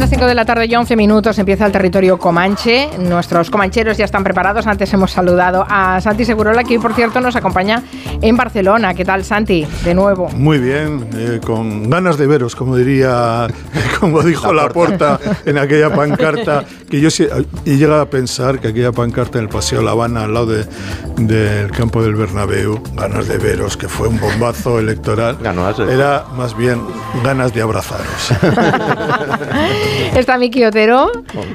las 5 de la tarde y 11 minutos empieza el territorio Comanche. Nuestros comancheros ya están preparados. Antes hemos saludado a Santi Segurola, que hoy, por cierto, nos acompaña en Barcelona. ¿Qué tal, Santi? De nuevo. Muy bien, eh, con ganas de veros, como diría, como dijo la porta en aquella pancarta, que yo he llegado a pensar que aquella pancarta en el Paseo La Habana, al lado de, del campo del Bernabéu, ganas de veros, que fue un bombazo electoral, era más bien ganas de abrazaros. Está Miki Otero.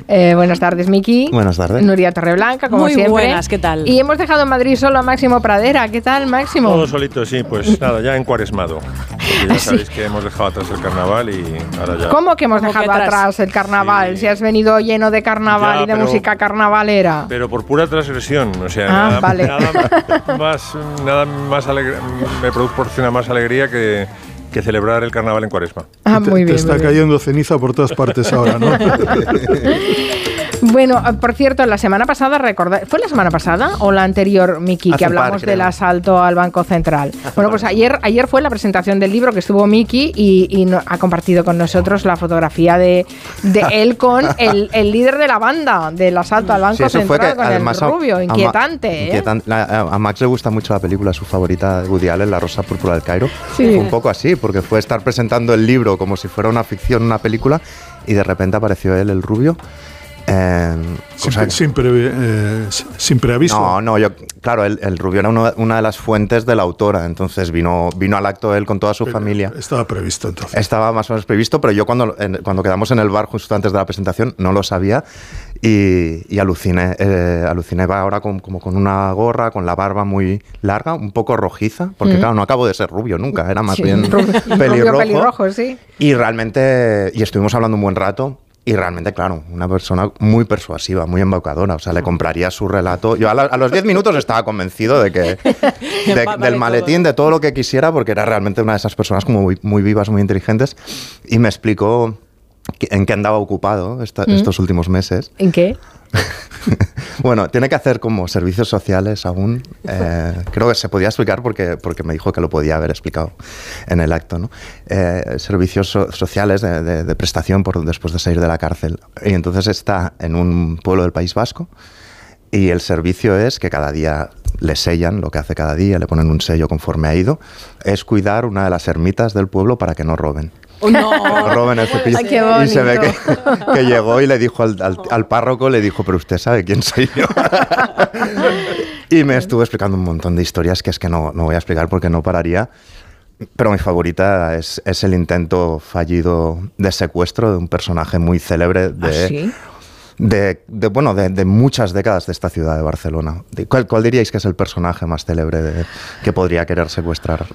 Eh, buenas tardes, Miki. Buenas tardes. Nuria Torreblanca, como Muy siempre. buenas, ¿qué tal? Y hemos dejado en Madrid solo a Máximo Pradera. ¿Qué tal, Máximo? Todo solito, sí, pues nada, ya encuaresmado. Porque ya sabéis que hemos dejado atrás el carnaval y ahora ya. ¿Cómo que hemos ¿Cómo que dejado atrás? atrás el carnaval? Sí. Si has venido lleno de carnaval Ya, y de pero- música carnavalera. Pero por pura transgresión, o sea, Ah, nada, vale. nada más, nada más alegre- me proporciona más alegría que, que celebrar el carnaval en cuaresma. Ah, te, muy te bien. está muy bien. cayendo ceniza por todas partes ahora, ¿no? Bueno, ah, por cierto, la semana pasada, ¿fue la semana pasada o la anterior, Miki, que par, hablamos del asalto al Banco Central? Bueno, pues ayer, ayer fue la presentación del libro que estuvo Miki y, y no- ha compartido con nosotros la fotografía de, de él con el, el líder de la banda del asalto al Banco Sí, eso fue Central que con además el rubio, a Ma- inquietante, ¿eh? inquietan- la- a, a Max le gusta mucho la película, su favorita de Woody Allen, La Rosa Púrpura del Cairo. Sí. Fue un poco así, porque fue estar presentando el libro como si fuera una ficción, una película, y de repente apareció él, el rubio. Eh, sin, cosa que- sin pre- eh. No, no, yo, claro, el, el rubio era uno- una de las fuentes de la autora, entonces vino, vino al acto él con toda su Pero familia. Estaba previsto entonces. Estaba más o menos previsto, pero yo cuando, en- cuando quedamos en el bar justo antes de la presentación no lo sabía y, y aluciné. eh, aluciné va ahora con, como con una gorra, con la barba muy larga, un poco rojiza, porque claro, no acabo de ser rubio nunca, era más Sí, bien rubio- rubio pelirrojo. pelirrojo, sí. Y realmente, y estuvimos hablando un buen rato. Y realmente, claro, una persona muy persuasiva, muy embaucadora. O sea, le compraría su relato. Yo a, la- a los 10 minutos estaba convencido de que de- del maletín, de todo lo que quisiera, porque era realmente una de esas personas como muy, muy vivas, muy inteligentes. Y me explicó en qué andaba ocupado esta- estos últimos meses. ¿En qué? Bueno, tiene que hacer como servicios sociales aún. eh, creo que se podía explicar porque, porque me dijo que lo podía haber explicado en el acto, ¿no? Eh, servicios so- sociales de, de- de prestación por, después de salir de la cárcel. Y entonces está en un pueblo del País Vasco y el servicio es que cada día le sellan lo que hace cada día, le ponen un sello conforme ha ido, es cuidar una de las ermitas del pueblo para que no roben. Oh, no. Roben el cepillo. Ay, qué y se ve que, que llegó y le dijo al, al- al párroco, le dijo, pero usted sabe quién soy yo. y me estuvo explicando un montón de historias que es que no, no voy a explicar porque no pararía. Pero mi favorita es, es el intento fallido de secuestro de un personaje muy célebre de, ¿Ah, sí? De, de, bueno, de, de muchas décadas de esta ciudad de Barcelona. De- ¿Cuál, cuál diríais que es el personaje más célebre de- que podría querer secuestrar?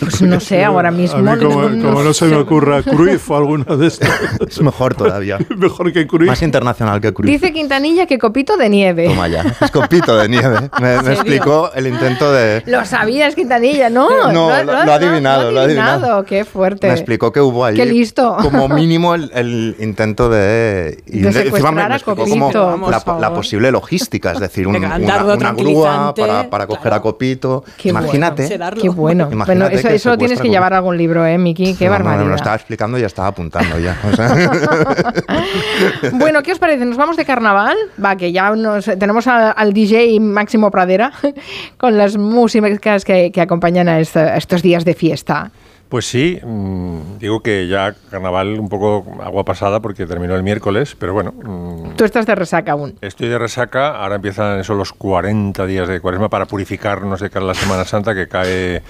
Pues no sé, ahora mismo. A mí, como, no- como no se me ocurra Cruyff o alguno de estos, es mejor todavía. mejor que Cruyff. Más internacional que Cruyff. Dice Quintanilla que copito de nieve. Toma ya. Es copito de nieve. Me, me explicó el intento de. Lo sabías, Quintanilla, ¿no? No, lo- lo ha adivinado, lo ha adivinado. Qué fuerte. Me explicó que hubo ahí. Qué listo. Como mínimo el, el intento de. y De encima secuestrar me, a explicó Copito, la, la posible logística, es decir, un- una, una grúa para, para coger a claro. Copito. Qué Imagínate. bueno. Qué bueno. Imagínate Bueno, eso, eso tienes que llevar a algún libro, ¿eh, Miki? Qué No, no, no, barbaridad. me lo estaba explicando y ya estaba apuntando ya. o sea. Bueno, ¿qué os parece? ¿Nos vamos de carnaval? Va, que ya nos, tenemos a- al DJ Máximo Pradera con las músicas que, que acompañan a, esta- a estos días de fiesta. Pues sí, mm, digo que ya carnaval un poco agua pasada porque terminó el miércoles, pero bueno, mm, Tú estás de resaca aún. estoy de resaca, ahora empiezan esos los 40 días de cuaresma para purificarnos de cara a la Semana Santa que cae,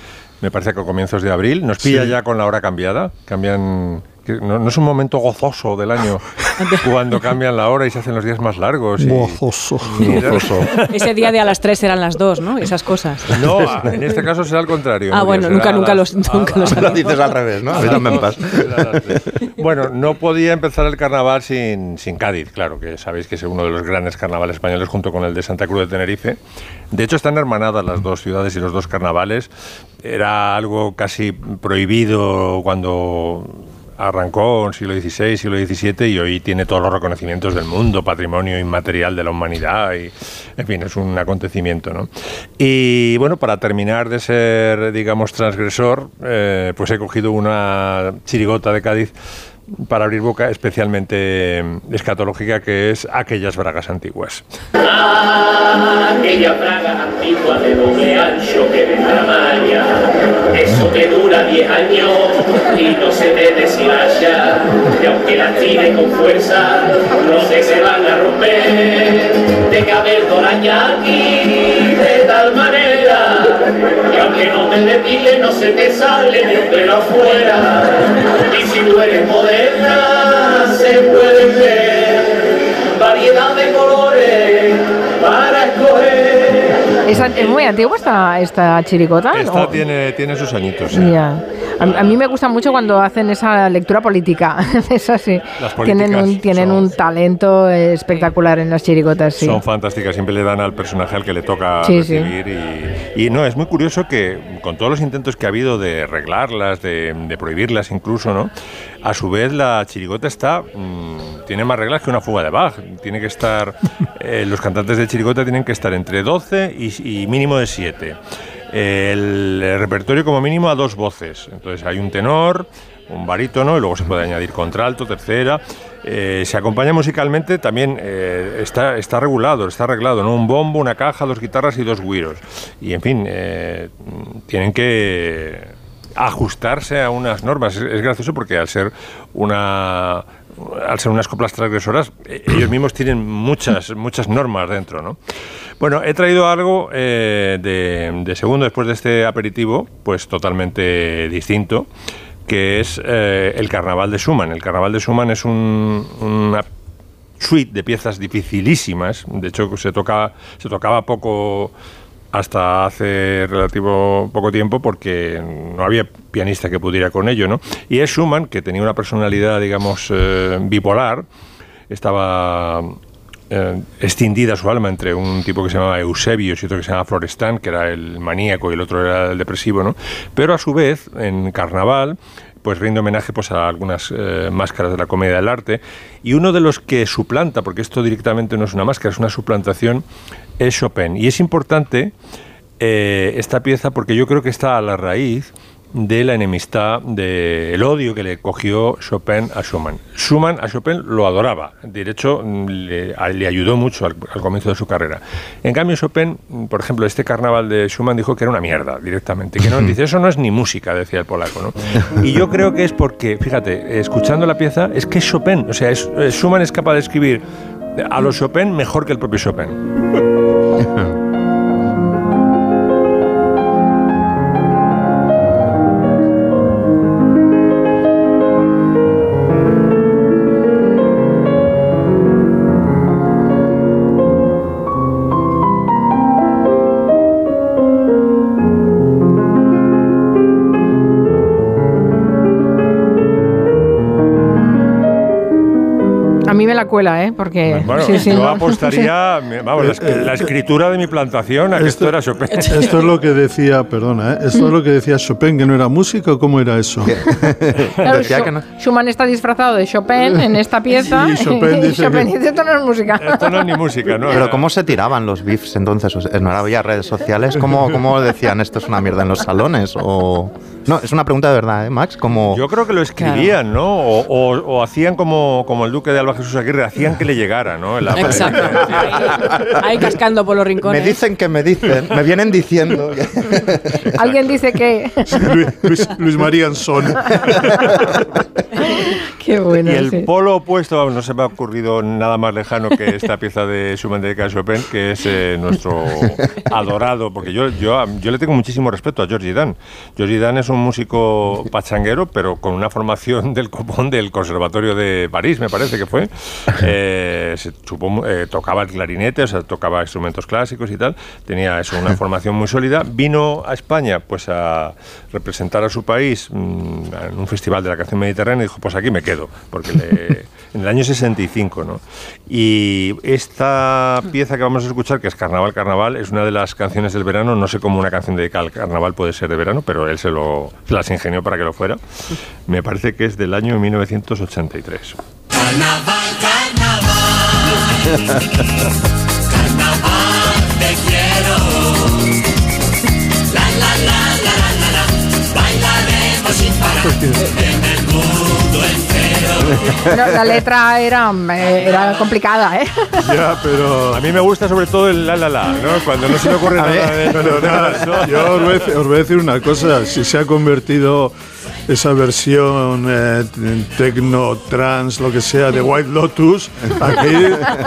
me parece que a comienzos de abril, nos pilla Sí. ya con la hora cambiada, cambian... que No, no es un momento gozoso del año cuando cambian la hora y se hacen los días más largos. y- Gozoso. Mira. Ese día de a las 3 eran las 2, ¿no? Esas cosas. No, en este caso será al contrario. Ah, bueno, nunca- nunca las- los- nunca a- los lo dices al revés, ¿no? A mí también me pasa. Bueno, no podía empezar el carnaval sin, sin Cádiz, claro, que sabéis que es uno de los grandes carnavales españoles junto con el de Santa Cruz de Tenerife. De hecho, están hermanadas las dos ciudades y los dos carnavales. Era algo casi prohibido cuando arrancó en siglo XVI, siglo XVII y hoy tiene todos los reconocimientos del mundo, patrimonio inmaterial de la humanidad y, en fin, es un acontecimiento, ¿no? Y bueno, para terminar de ser, digamos, transgresor, eh, pues he cogido una chirigota de Cádiz para abrir boca especialmente escatológica, que es aquellas bragas antiguas. Aquella braga antigua de doble ancho que de tamaña, eso te dura 10 años y no se te deshilaya, y aunque la tire con fuerza, no sé se van a romper, de caber doraña aquí de tal que aunque no te depile no se te sale ni un pelo afuera, y si tú eres moderna se pueden ver. Variedad de colores ¿Es, es muy antigua esta, esta chiricota? Esta ¿O- tiene, tiene sus añitos. sí. Ya. A, a mí me gusta mucho cuando hacen esa lectura política. es así. Las Tienen un, tienen son- un talento espectacular en las chiricotas, sí. Son fantásticas, siempre le dan al personaje al que le toca Sí, sí. recibir. Y, y no, es muy curioso que con todos los intentos que ha habido de arreglarlas, de, de prohibirlas incluso, ¿no? A su vez la chirigota está, mm, tiene más reglas que una fuga de Bach. Tiene que estar, eh, los cantantes de chirigota tienen que estar entre 12 y, y mínimo de 7. El repertorio como mínimo a dos voces. Entonces hay un tenor, un barítono y luego se puede añadir contralto, tercera. Eh, se acompaña musicalmente también, eh, está, está regulado, está arreglado, ¿no? Un bombo, una caja, dos guitarras y dos güiros. Y en fin, eh, tienen que ajustarse a unas normas. Es gracioso porque al ser una al ser unas coplas transgresoras, eh, ellos mismos tienen muchas, muchas normas dentro, ¿no? Bueno, he traído algo eh, de, segundo después de este aperitivo, pues totalmente distinto, que es eh, el Carnaval de Schumann. El Carnaval de Schumann es un- una suite de piezas dificilísimas. De hecho, se, toca, se tocaba poco hasta hace relativo poco tiempo porque no había pianista que pudiera con ello, ¿no? Y es Schumann, que tenía una personalidad, digamos, eh, bipolar, estaba eh, extendida su alma entre un tipo que se llamaba Eusebio y otro que se llamaba Florestan, que era el maníaco y el otro era el depresivo, ¿no? Pero a su vez, en Carnaval, pues rinde homenaje pues, a algunas eh, máscaras de la comedia del arte. Y uno de los que suplanta, porque esto directamente no es una máscara, es una suplantación, es Chopin. Y es importante eh, esta pieza porque yo creo que está a la raíz de la enemistad, del odio que le cogió Chopin a Schumann. Schumann a Chopin lo adoraba, de hecho le, ayudó mucho al, al comienzo de su carrera. En cambio Chopin, por ejemplo, este carnaval de Schumann dijo que era una mierda directamente, que no, dice, eso no es ni música, decía el polaco. ¿no? Y yo creo que es porque, fíjate, escuchando la pieza, es que es Chopin, o sea, es- eh, Schumann es capaz de escribir a los Chopin mejor que el propio Chopin. cuela, ¿eh? Porque. Bueno, sí, sí, yo no. apostaría, vamos, la, es- la escritura de mi plantación a que esto, era Chopin. Esto es lo que decía, perdona, ¿eh? esto es lo que decía Chopin, que no era música, ¿o cómo era eso? Claro, Decía que no. Schumann está disfrazado de Chopin en esta pieza. Y Chopin dice Chopin que- dice, esto no es música. Esto no es ni música, ¿no? Pero ¿cómo se tiraban los beefs entonces? ¿No había redes sociales? ¿Cómo, ¿Cómo decían esto es una mierda en los salones? O... No, es una pregunta de verdad, ¿eh, Max? Como... Yo creo que lo escribían, ¿no? O, o- o hacían como, como el duque de Alba Jesús Aguirre, hacían que le llegara, ¿no? En la- Exacto. Ahí, ahí cascando por los rincones. Me dicen que me dicen, me vienen diciendo. que- Alguien dice que. Luis, Luis- Luis María Anson. Qué bueno. Y el sí. polo opuesto, no se me ha ocurrido nada más lejano que esta pieza de Schumann de Chopin, que es eh, nuestro adorado, porque yo, yo, yo le tengo muchísimo respeto a Georgie Dan. Georgie Dan es un músico pachanguero, pero con una formación del copón del Conservatorio de París, me parece que fue. Eh, se supo- eh, tocaba el clarinete, o sea, tocaba instrumentos clásicos y tal. Tenía eso, una formación muy sólida. Vino a España pues a representar a su país mm, en un festival de la canción mediterránea y dijo, pues aquí me quedo, porque le- en el año 65, ¿no? Y esta pieza que vamos a escuchar, que es Carnaval, Carnaval, es una de las canciones del verano. No sé cómo una canción dedicada al carnaval puede ser de verano, pero él se, lo, las ingenió para que lo fuera. Me parece que es del año 1983. No, la letra era, eh, era complicada, ¿eh? Ya, pero... A mí me gusta sobre todo el la la la, ¿no? Cuando no se me ocurre nada de Pero nada, yo os voy, a decir- os voy a decir una cosa, si se ha convertido esa versión eh, tecno, trans, lo que sea, de White Lotus, aquí,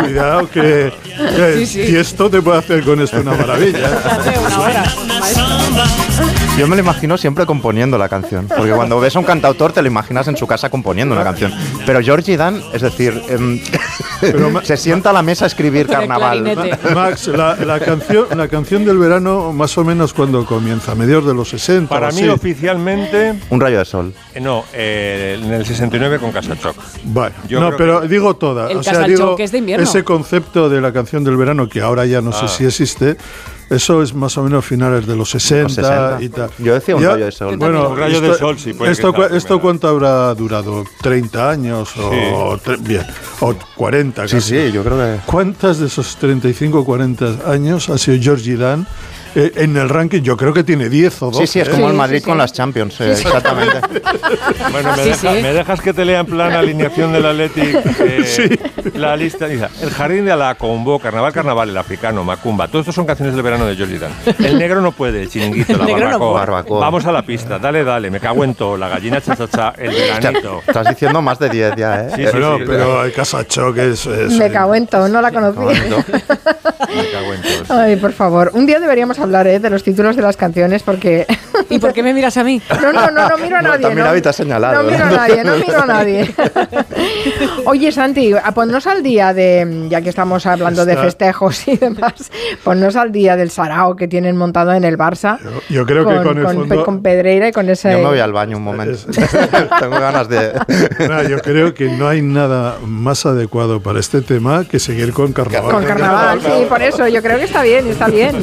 cuidado que, que y esto te puede hacer con esto una maravilla. Hace una hora. Yo me lo imagino siempre componiendo la canción. Porque cuando ves a un cantautor te lo imaginas en su casa componiendo una canción. Pero Georgie Dan, es decir, em, se sienta a la mesa a escribir carnaval. Max, la, la canción, la canción del verano, más o menos cuando comienza, a mediados de los 60. Para mí así. oficialmente, Un rayo de sol. eh, no, eh, en el 69 con Casachoc. Vale. Yo no, pero que- digo toda. El o sea, Casalchoc digo, es de invierno. ese concepto de la canción del verano, que ahora ya no sé Ah. si existe, eso es más o menos finales de los 60, 60. y tal. Yo decía un Ya- rayo de sol. Bueno, Un rayo de esto- sol, sí, puede Esto, que ¿Esto cuánto habrá durado? ¿30 años o, tre- bien, o 40? Sí, casi. sí, yo creo que. ¿Cuántas de esos 35 o 40 años ha sido Georgie Dan? Eh, en el ranking yo creo que tiene 10 o 12. Sí, sí, es ¿eh? como el Madrid sí, con sí. las Champions, eh, exactamente. Bueno, me, Sí, deja- sí. me dejas que te lea en plan alineación del Athletic eh, la lista. Dice, el jardín de Alacombó, Carnaval, Carnaval, el africano, Macumba. Todos estos son canciones del verano de Georgie Dan. El negro no puede, el chiringuito, la no barbacoa. Vamos a la pista, dale, dale, me cago en todo, la gallina cha cha cha, el veranito. Estás diciendo más de 10 ya, ¿eh? Sí, sí, Pero, sí, pero el Casachoc es, es- Me cago en todo, no la conocí. Me cago en todo. Ay, por favor. Un día deberíamos hablar ¿eh? de los títulos de las canciones porque... ¿Y por qué me miras a mí? No, no, no, no miro a No, nadie. también no, te señalado, No ¿eh? miro a nadie, no miro a nadie. Oye, Santi, ponnos al día de, ya que estamos hablando de festejos y demás, ponnos al día del sarao que tienen montado en el Barça. Yo- yo creo que con el con, fondo- con Pedreira y con ese... Yo me voy al baño un momento. Tengo ganas de. Nah, yo creo que no hay nada más adecuado para este tema que seguir con carnaval. Con carnaval, sí, por eso yo creo que está bien, está bien.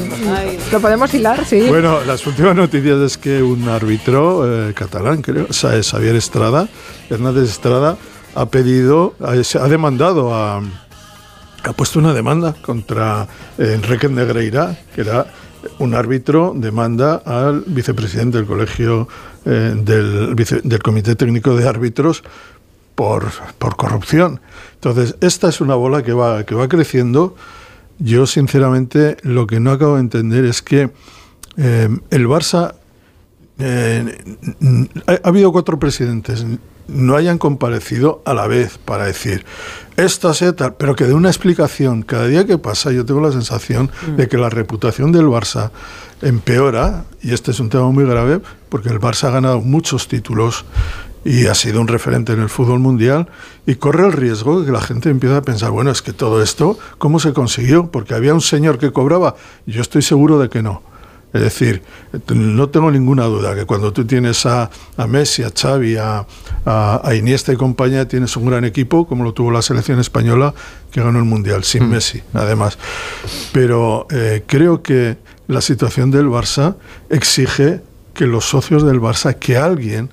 Lo podemos hilar, sí. Bueno, las últimas noticias es que un árbitro eh, catalán, creo, Xavier Estrada, Hernández Estrada, ha pedido, ha, demandado a. Ha puesto una demanda contra eh, Enrique Negreira, que era un árbitro, demanda al vicepresidente del colegio eh, del, del Comité Técnico de Árbitros por, por corrupción. Entonces, esta es una bola que va, que va creciendo. Yo, sinceramente, lo que no acabo de entender es que eh, el Barça eh, ha, ha habido cuatro presidentes, no hayan comparecido a la vez para decir esto es tal, pero que dé una explicación. Cada día que pasa, yo tengo la sensación de que la reputación del Barça empeora, y este es un tema muy grave, porque el Barça ha ganado muchos títulos y ha sido un referente en el fútbol mundial y corre el riesgo de que la gente empiece a pensar, bueno, es que todo esto, ¿cómo se consiguió? Porque había un señor que cobraba, yo estoy seguro de que no. Es decir, no tengo ninguna duda que cuando tú tienes a, a Messi, a Xavi, a, a- a Iniesta y compañía, tienes un gran equipo, como lo tuvo la selección española, que ganó el Mundial, sin Messi, además. Pero eh, creo que la situación del Barça exige que los socios del Barça, que alguien,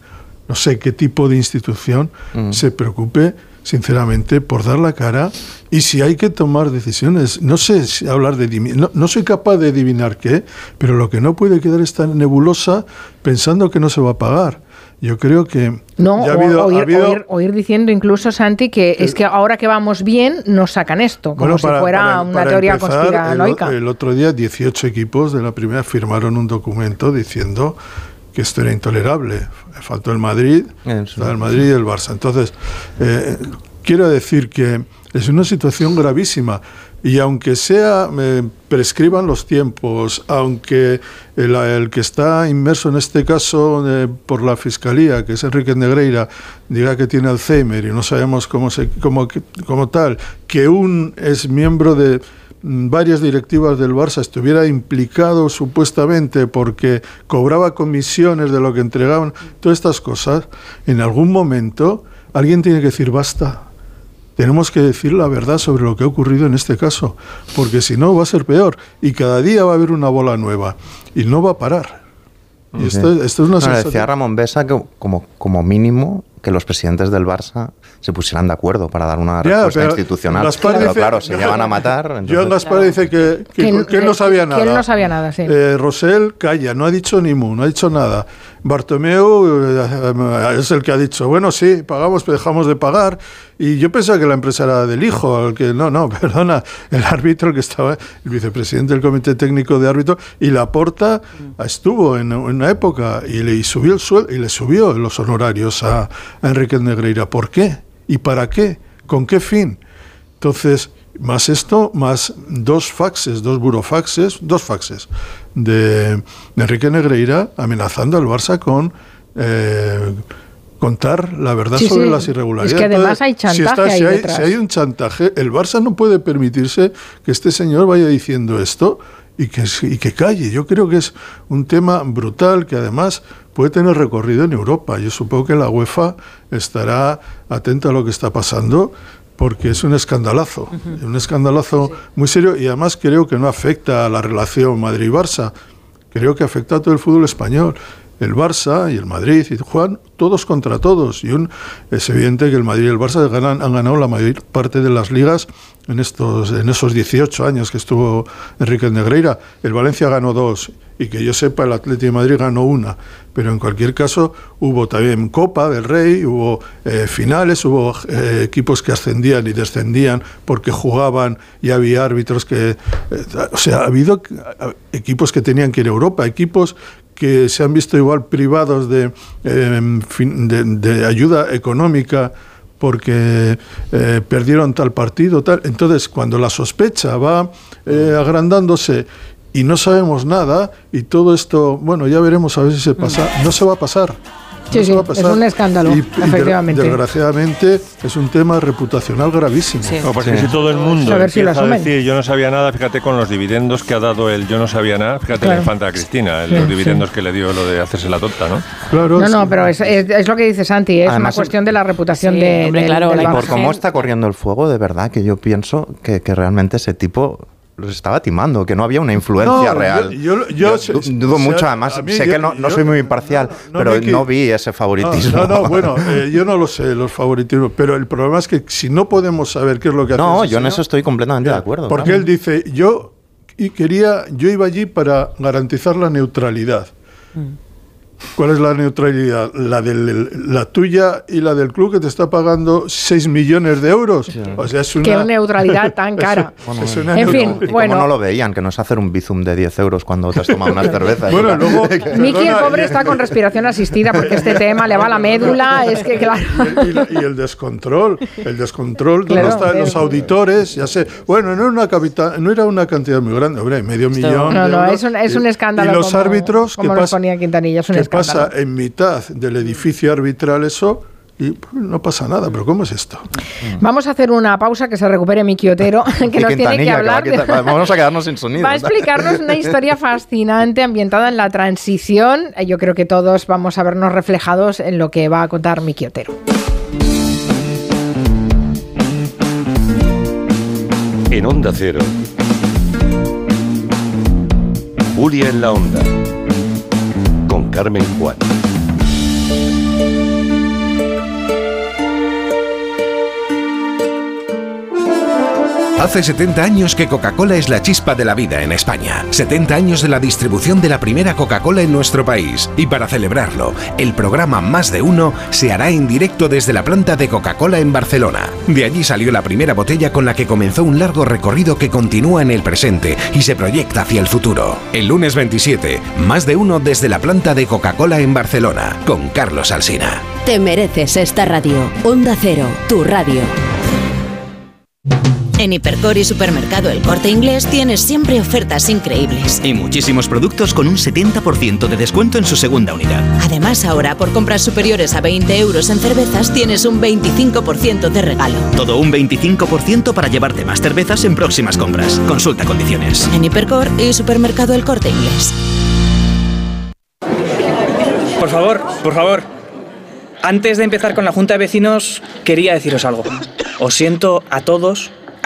no sé qué tipo de institución, se preocupe sinceramente por dar la cara y si hay que tomar decisiones, no sé si hablar de no, no soy capaz de adivinar qué, pero lo que no puede quedar es tan nebulosa pensando que no se va a pagar. Yo creo que No, ha habido- o, ha habido- o ir- o ir diciendo incluso, Santi, que es que ahora que vamos bien nos sacan esto, como Bueno, si para- fuera para- una para teoría empezar, conspiranoica. El, el otro día 18 equipos de la primera firmaron un documento diciendo que esto era intolerable. Faltó el Madrid, el Madrid y el Barça. Entonces, eh, quiero decir que es una situación gravísima. Y aunque sea, eh, prescriban los tiempos, aunque el, el que está inmerso en este caso eh, por la Fiscalía, que es Enrique Negreira, diga que tiene Alzheimer y no sabemos cómo, se, cómo, cómo tal, que un es miembro de varias directivas del Barça estuviera implicado supuestamente porque cobraba comisiones de lo que entregaban, todas estas cosas, en algún momento alguien tiene que decir basta. Tenemos que decir la verdad sobre lo que ha ocurrido en este caso, porque si no va a ser peor y cada día va a haber una bola nueva y no va a parar. Y esto, esto es una Bueno, sensación- decía Ramón Besa que como, como mínimo que los presidentes del Barça se pusieran de acuerdo para dar una Ya, respuesta pero institucional. Gaspar pero dice- claro, se llevan a matar. Entonces- Gaspar dice que, que, Que- que él no sabía que nada. él no sabía nada, sí. Eh, Rosell calla, no ha dicho ni mu, no ha dicho nada. Bartomeu eh, es el que ha dicho, bueno, sí, pagamos, pero dejamos de pagar. Y yo pensaba que la empresa era del hijo, al que no, no, perdona, el árbitro que estaba, el vicepresidente del comité técnico de árbitro, y la porta estuvo en, en una época y le y subió el sueldo y le subió los honorarios a, a Enrique Negreira. ¿Por qué? ¿Y para qué? ¿Con qué fin? Entonces, más esto, más dos faxes, dos burofaxes, dos faxes de, Enrique Negreira amenazando al Barça con eh, contar la verdad Sí, sobre sí. las irregularidades. Es que además hay si, chantaje ahí si, hay, detrás. si hay un chantaje, el Barça no puede permitirse que este señor vaya diciendo esto y que, y que calle. Yo creo que es un tema brutal que además puede tener recorrido en Europa. Yo supongo que la UEFA estará atenta a lo que está pasando porque es un escandalazo, un escandalazo muy serio y además creo que no afecta a la relación Madrid-Barça, creo que afecta a todo el fútbol español. El Barça y el Madrid y Juan, todos contra todos. Y es evidente que el Madrid y el Barça han ganado la mayor parte de las ligas en, estos, en esos 18 años que estuvo Enrique Negreira. El Valencia ganó dos y que yo sepa el Atlético de Madrid ganó una. Pero en cualquier caso hubo también Copa del Rey, hubo eh, finales, hubo eh, equipos que ascendían y descendían porque jugaban y había árbitros que... eh, o sea, ha habido equipos que tenían que ir a Europa, equipos que se han visto igual privados de, eh, de, de ayuda económica porque eh, perdieron tal partido, tal. Entonces, cuando la sospecha va eh, agrandándose y no sabemos nada, y todo esto, bueno, ya veremos a ver si se pasa, no se va a pasar. Sí, no sí, va a pasar. es un escándalo, Y- y efectivamente. desgraciadamente es un tema reputacional gravísimo. Sí. No, pues que si todo el mundo A ver si lo empieza a decir yo no sabía nada, fíjate con los dividendos que ha dado el yo no sabía nada, fíjate Claro. la infanta Cristina, Sí, los sí. dividendos que le dio lo de hacerse la tonta, ¿no? Claro, No, sí. no, pero es, es- es lo que dice Santi, es Además, una cuestión de la reputación Sí, de, hombre, del- claro, del Barça. por cómo está corriendo el fuego, de verdad que yo pienso que, que realmente ese tipo los estaba timando, que no había una influencia No, real. yo- dudo o sea, mucho, además, mí sé yo- que no, no yo- soy muy imparcial, no, no, pero no vi ese favoritismo. No, no, no, bueno, eh, yo no lo sé, los favoritismos, pero el problema es que si no podemos saber qué es lo que hace No, ese yo en señor, eso estoy completamente de acuerdo. Porque claro. él dice, yo y quería, yo iba allí para garantizar la neutralidad. ¿Cuál es la neutralidad? La, del, la tuya y la del club que te está pagando 6 millones de euros. O sea, es una... Qué neutralidad tan cara. Es una En fin, neutralidad. ¿Y bueno. cómo no lo veían? Que no es hacer un bizum de 10 euros cuando te has tomado unas cervezas. Bueno, luego... Miki, el pobre, está con respiración asistida porque este tema le va a la médula. Es que, claro. Y, la- y el descontrol, el descontrol, ¿dónde Claro, están los auditores? Ya sé. Bueno, no era una, capita- no era una cantidad muy grande, hombre, medio millón. No, de no, euros. es un, es un escándalo. Y los como- árbitros, como ¿qué nos pasa? ponía Quintanilla, es un ¿Qué escándalo. Pasa en mitad del edificio arbitral eso? Y pues, no pasa nada, pero ¿cómo es esto? Vamos a hacer una pausa que se recupere Miki Otero, que nos tiene que Quintanilla, va a hablar. Vamos a quedarnos sin sonido. Va a explicarnos una historia fascinante ambientada en la transición. Yo creo que todos vamos a vernos reflejados en lo que va a contar Miki Otero. En Onda Cero. Julia en la Onda. Con Carmen Juan. Hace 70 años que Coca-Cola es la chispa de la vida en España. 70 años de la distribución de la primera Coca-Cola en nuestro país. Y para celebrarlo, el programa Más de Uno se hará en directo desde la planta de Coca-Cola en Barcelona. De allí salió la primera botella con la que comenzó un largo recorrido que continúa en el presente y se proyecta hacia el futuro. El lunes 27, Más de Uno desde la planta de Coca-Cola en Barcelona, con Carlos Alsina. Te mereces esta radio. Onda Cero, tu radio. En Hipercor y Supermercado El Corte Inglés tienes siempre ofertas increíbles. Y muchísimos productos con un 70% de descuento en su segunda unidad. Además, ahora por compras superiores a 20 euros en cervezas tienes un 25% de regalo. Todo un 25% para llevarte más cervezas en próximas compras. Consulta condiciones. En Hipercor y Supermercado El Corte Inglés. Por favor, por favor. Antes de empezar con la Junta de Vecinos, quería deciros algo. Os siento a todos,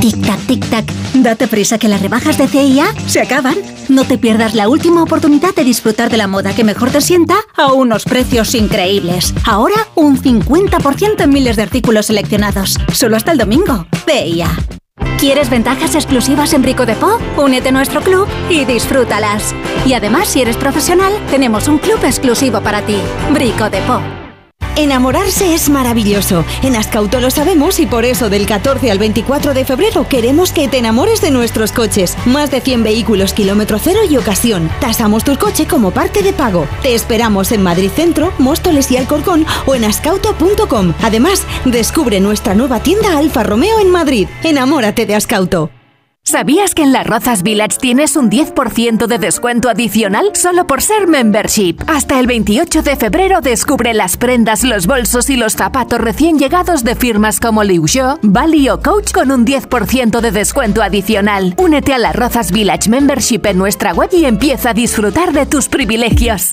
Tic-tac, tic-tac. Date prisa que las rebajas de CIA se acaban. No te pierdas la última oportunidad de disfrutar de la moda que mejor te sienta a unos precios increíbles. Ahora un 50% en miles de artículos seleccionados. Solo hasta el domingo. CIA. ¿Quieres ventajas exclusivas en Brico de Po? Únete a nuestro club y disfrútalas. Y además, si eres profesional, tenemos un club exclusivo para ti. Brico de. Enamorarse es maravilloso. En Ascauto lo sabemos y por eso del 14 al 24 de febrero queremos que te enamores de nuestros coches. Más de 100 vehículos kilómetro cero y ocasión. Tasamos tu coche como parte de pago. Te esperamos en Madrid Centro, Móstoles y Alcorcón o en ascauto.com. Además, descubre nuestra nueva tienda Alfa Romeo en Madrid. Enamórate de Ascauto. ¿Sabías que en las Rozas Village tienes un 10% de descuento adicional solo por ser membership? Hasta el 28 de febrero descubre las prendas, los bolsos y los zapatos recién llegados de firmas como Liu Xiu, Bali o Coach con un 10% de descuento adicional. Únete a las Rozas Village Membership en nuestra web y empieza a disfrutar de tus privilegios.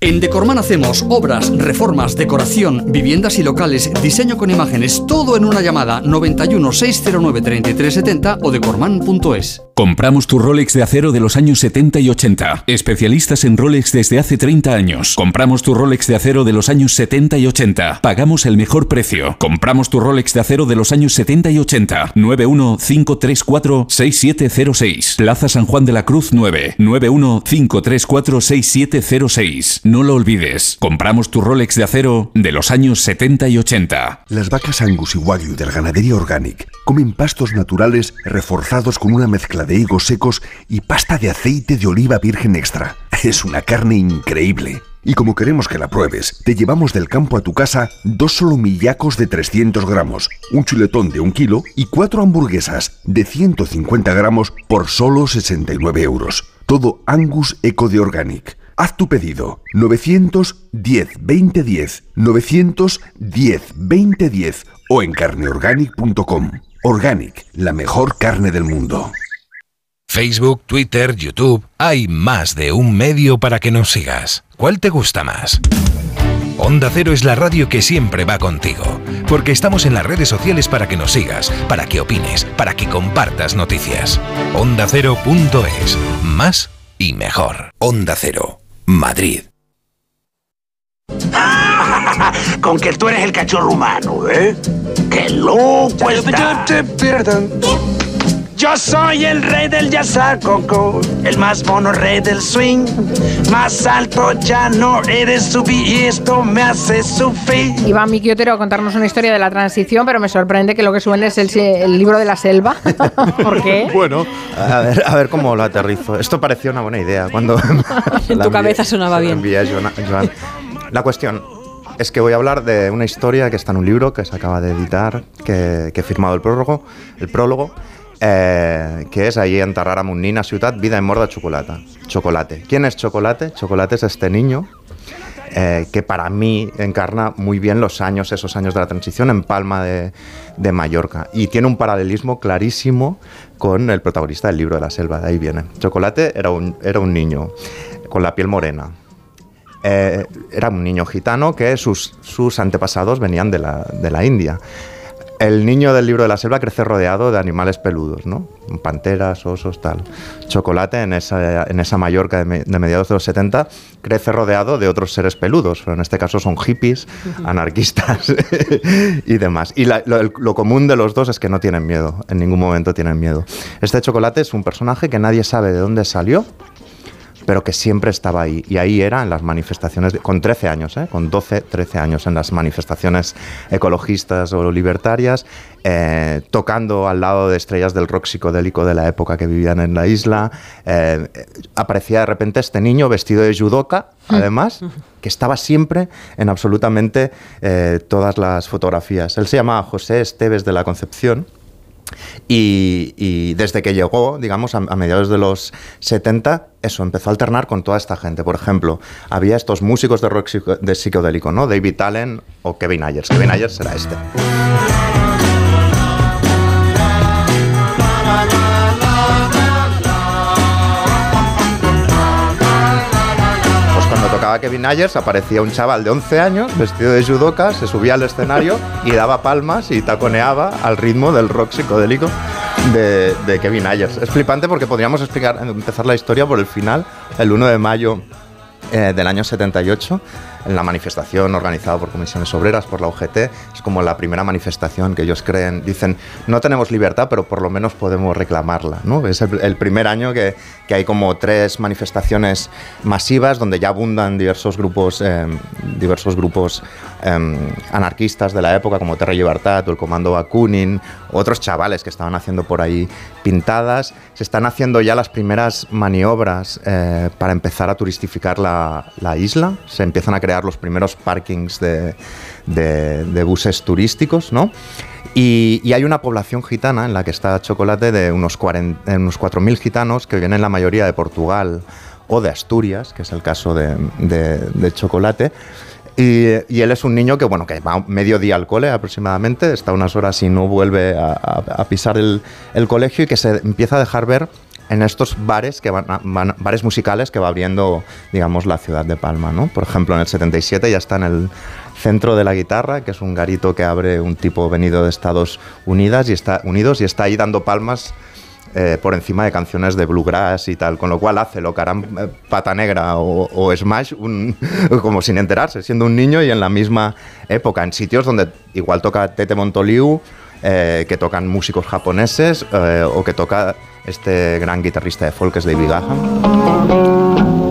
En Decorman hacemos obras, reformas, decoración, viviendas y locales, diseño con imágenes, todo en una llamada 91 609 3370 o decorman.es. Compramos tu Rolex de acero de los años 70 y 80. Especialistas en Rolex desde hace 30 años. Compramos tu Rolex de acero de los años 70 y 80. Pagamos el mejor precio. Compramos tu Rolex de acero de los años 70 y 80. 915346706. Plaza San Juan de la Cruz 9. 915346706. No lo olvides. Compramos tu Rolex de acero de los años 70 y 80. Las vacas Angus y Wagyu del Ganadería Organic comen pastos naturales reforzados con una mezcla de higos secos y pasta de aceite de oliva virgen extra. Es una carne increíble. Y como queremos que la pruebes, te llevamos del campo a tu casa dos solomillacos de 300 gramos, un chuletón de un kilo y cuatro hamburguesas de 150 gramos por solo 69 euros. Todo Angus Eco de Organic. Haz tu pedido 910 2010 910 2010 o en carneorganic.com. Organic, la mejor carne del mundo. Facebook, Twitter, YouTube, hay más de un medio para que nos sigas. ¿Cuál te gusta más? Onda Cero es la radio que siempre va contigo, porque estamos en las redes sociales para que nos sigas, para que opines, para que compartas noticias. OndaCero.es, más y mejor. Onda Cero, Madrid. Con que tú eres el cachorro humano, ¿eh? ¡Qué loco está! Yo soy el rey del yazacoco, el más mono rey del swing. Más alto ya no eres subir y esto me hace sufrir. Iba mi Quiotero a contarnos una historia de la transición, pero me sorprende que lo que suene es el, el libro de la selva. ¿Por qué? Bueno. A ver, a ver cómo lo aterrizo. Esto parecía una buena idea cuando... en tu cabeza sonaba bien. La cuestión es que voy a hablar de una historia que está en un libro que se acaba de editar, que, que he firmado el prólogo, el prólogo eh, que es ahí en Tarrara Munnina Ciutat, Vida en Morda Chocolata. Chocolate. ¿Quién es Chocolate? Chocolate es este niño eh, que para mí encarna muy bien los años, esos años de la transición en Palma de, de, Mallorca. Y tiene un paralelismo clarísimo con el protagonista del libro de la selva, de ahí viene. Chocolate era un, era un niño con la piel morena. eh, era un niño gitano que sus, sus antepasados venían de la, de la India. El niño del libro de la selva crece rodeado de animales peludos, ¿no? Panteras, osos, tal. Chocolate en esa, en esa Mallorca de, me- de mediados de los 70 crece rodeado de otros seres peludos, pero en este caso son hippies, anarquistas y demás. Y la- lo, el- lo común de los dos es que no tienen miedo, en ningún momento tienen miedo. Este chocolate es un personaje que nadie sabe de dónde salió, pero que siempre estaba ahí. Y ahí era en las manifestaciones, de- con 13 años, ¿eh? con 12, 13 años, en las manifestaciones ecologistas o libertarias, eh, tocando al lado de estrellas del rock psicodélico de la época que vivían en la isla. Eh, aparecía de repente este niño vestido de judoka, además, que estaba siempre en absolutamente eh, todas las fotografías. Él se llamaba José Esteves de la Concepción. Y, desde que llegó, digamos, a, mediados de los 70, eso, empezó a alternar con toda esta gente. Por ejemplo, había estos músicos de rock de psicodélico, ¿no? David Allen o Kevin Ayers. Kevin Ayers era este. Kevin Ayers aparecía un chaval de 11 años vestido de judoka, se subía al escenario y daba palmas y taconeaba al ritmo del rock psicodélico de, de Kevin Ayers. Es flipante porque podríamos explicar, empezar la historia por el final, el 1 de mayo eh, del año 78, en la manifestación organizada por comisiones obreras, por la UGT. Como la primera manifestación que ellos creen, dicen, no tenemos libertad, pero por lo menos podemos reclamarla. ¿no? Es el, el primer año que, que hay como tres manifestaciones masivas donde ya abundan diversos grupos, eh, diversos grupos eh, anarquistas de la época, como Terra Libertad o el Comando Bakunin, otros chavales que estaban haciendo por ahí pintadas. Se están haciendo ya las primeras maniobras eh, para empezar a turistificar la, la isla. Se empiezan a crear los primeros parkings de, de- buses turísticos, ¿no? Y, hay una población gitana en la que está Chocolate de unos, 40 unos 4.000 gitanos que vienen la mayoría de Portugal o de Asturias, que es el caso de, Chocolate. Y, él es un niño que, bueno, que va medio día al cole aproximadamente, está unas horas y no vuelve a, pisar el, colegio y que se empieza a dejar ver en estos bares que van- bares musicales que va abriendo, digamos, la ciudad de Palma, ¿no? Por ejemplo, en el 77 ya está en el Centro de la Guitarra, que es un garito que abre un tipo venido de Estados Unidos y está, Unidos y está ahí dando palmas eh, por encima de canciones de bluegrass y tal, con lo cual hace lo que harán eh, Pata Negra o, o Smash un- como sin enterarse, siendo un niño y en la misma época, en sitios donde igual toca Tete Montoliu, eh, que tocan músicos japoneses o que toca este gran guitarrista de folk que es David Gahan.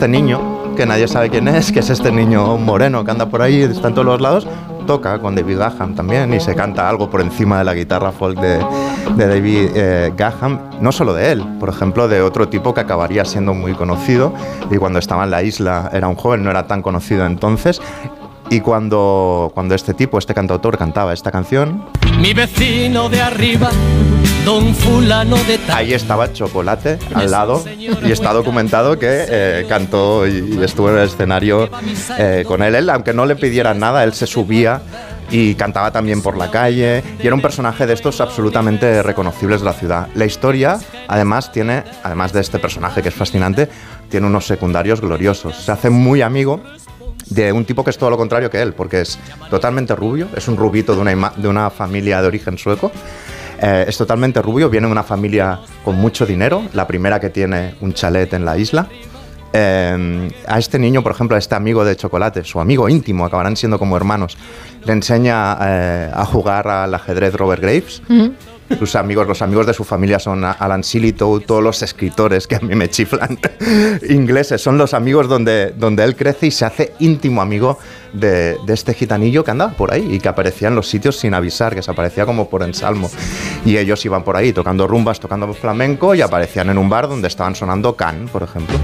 Este niño, que nadie sabe quién es, que es este niño moreno que anda por ahí, está en todos los lados, toca con David Gahan también y se canta algo por encima de la guitarra folk de, David eh, Gahan, no solo de él, por ejemplo, de otro tipo que acabaría siendo muy conocido y cuando estaba en la isla era un joven, no era tan conocido entonces. Y cuando, cuando este tipo, este cantautor, cantaba esta canción, Mi vecino de arriba, don fulano de tal. Ahí estaba Chocolate al lado y está documentado que eh, cantó y, y estuvo en el escenario eh, con él. Él, aunque no le pidieran nada, él se subía y cantaba también por la calle y era un personaje de estos absolutamente reconocibles de la ciudad. La historia, además, tiene, además de este personaje que es fascinante, tiene unos secundarios gloriosos. Se hace muy amigo de un tipo que es todo lo contrario que él, porque es totalmente rubio, es un rubito de una, de una familia de origen sueco. Eh, es totalmente rubio, viene de una familia con mucho dinero, la primera que tiene un chalet en la isla. Eh, a este niño, por ejemplo, a este amigo de chocolate, su amigo íntimo, acabarán siendo como hermanos, le enseña eh, a jugar al ajedrez Robert Graves. Sus amigos, los amigos de su familia son Alan Sillitoe, todos los escritores que a mí me chiflan ingleses, son los amigos donde, donde él crece y se hace íntimo amigo de, de este gitanillo que andaba por ahí y que aparecía en los sitios sin avisar, que se aparecía como por ensalmo. Y ellos iban por ahí tocando rumbas, tocando flamenco y aparecían en un bar donde estaban sonando Can, por ejemplo.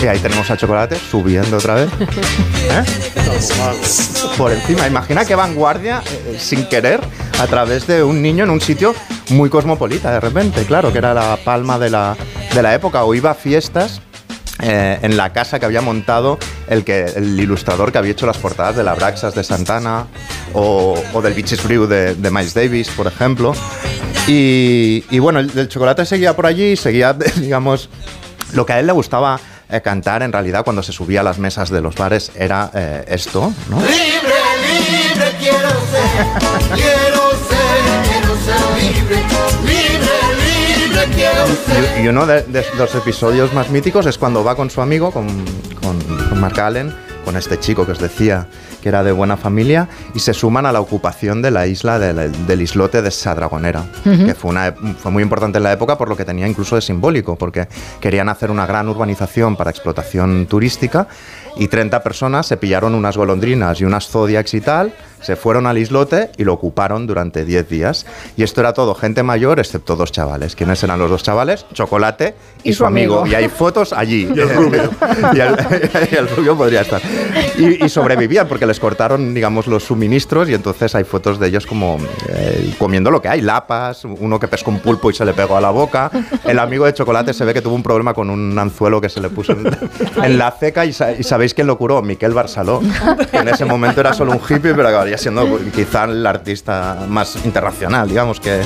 Y ahí tenemos a Chocolate subiendo otra vez. ¿Eh? Por encima. Imagina qué vanguardia, eh, sin querer, a través de un niño en un sitio muy cosmopolita, de repente, claro, que era la palma de la, de la época. O iba a fiestas eh, en la casa que había montado el, que, el ilustrador que había hecho las portadas de la Braxas de Santana o, o del Beaches Brew de, de Miles Davis, por ejemplo. Y, y bueno, el, el chocolate seguía por allí, seguía, digamos, lo que a él le gustaba eh, cantar en realidad cuando se subía a las mesas de los bares era eh, esto, ¿no? Libre, libre quiero ser, quiero ser, quiero ser libre, libre, libre quiero ser. Y, y uno de, de los episodios más míticos es cuando va con su amigo, con, con, con Mark Allen, con este chico que os decía que era de buena familia, y se suman a la ocupación de la isla del, del islote de Sadragonera, Ujú. que fue, una, fue muy importante en la época por lo que tenía incluso de simbólico, porque querían hacer una gran urbanización para explotación turística y 30 personas se pillaron unas golondrinas y unas zodiacs y tal, se fueron al islote y lo ocuparon durante 10 días. Y esto era todo gente mayor, excepto dos chavales. ¿Quiénes eran los dos chavales? Chocolate y, Y su su amigo. amigo. Y hay fotos allí. Y el rubio. y, el, y el rubio podría estar. Y, y sobrevivían porque les cortaron, digamos, los suministros y entonces hay fotos de ellos como eh, comiendo lo que hay, lapas, uno que pescó un pulpo y se le pegó a la boca. El amigo de chocolate se ve que tuvo un problema con un anzuelo que se le puso en, en la ceca y, sa- y sabéis quién lo curó, Miquel Barceló, que en ese momento era solo un hippie, pero acabaría siendo quizá el artista más internacional, digamos, que,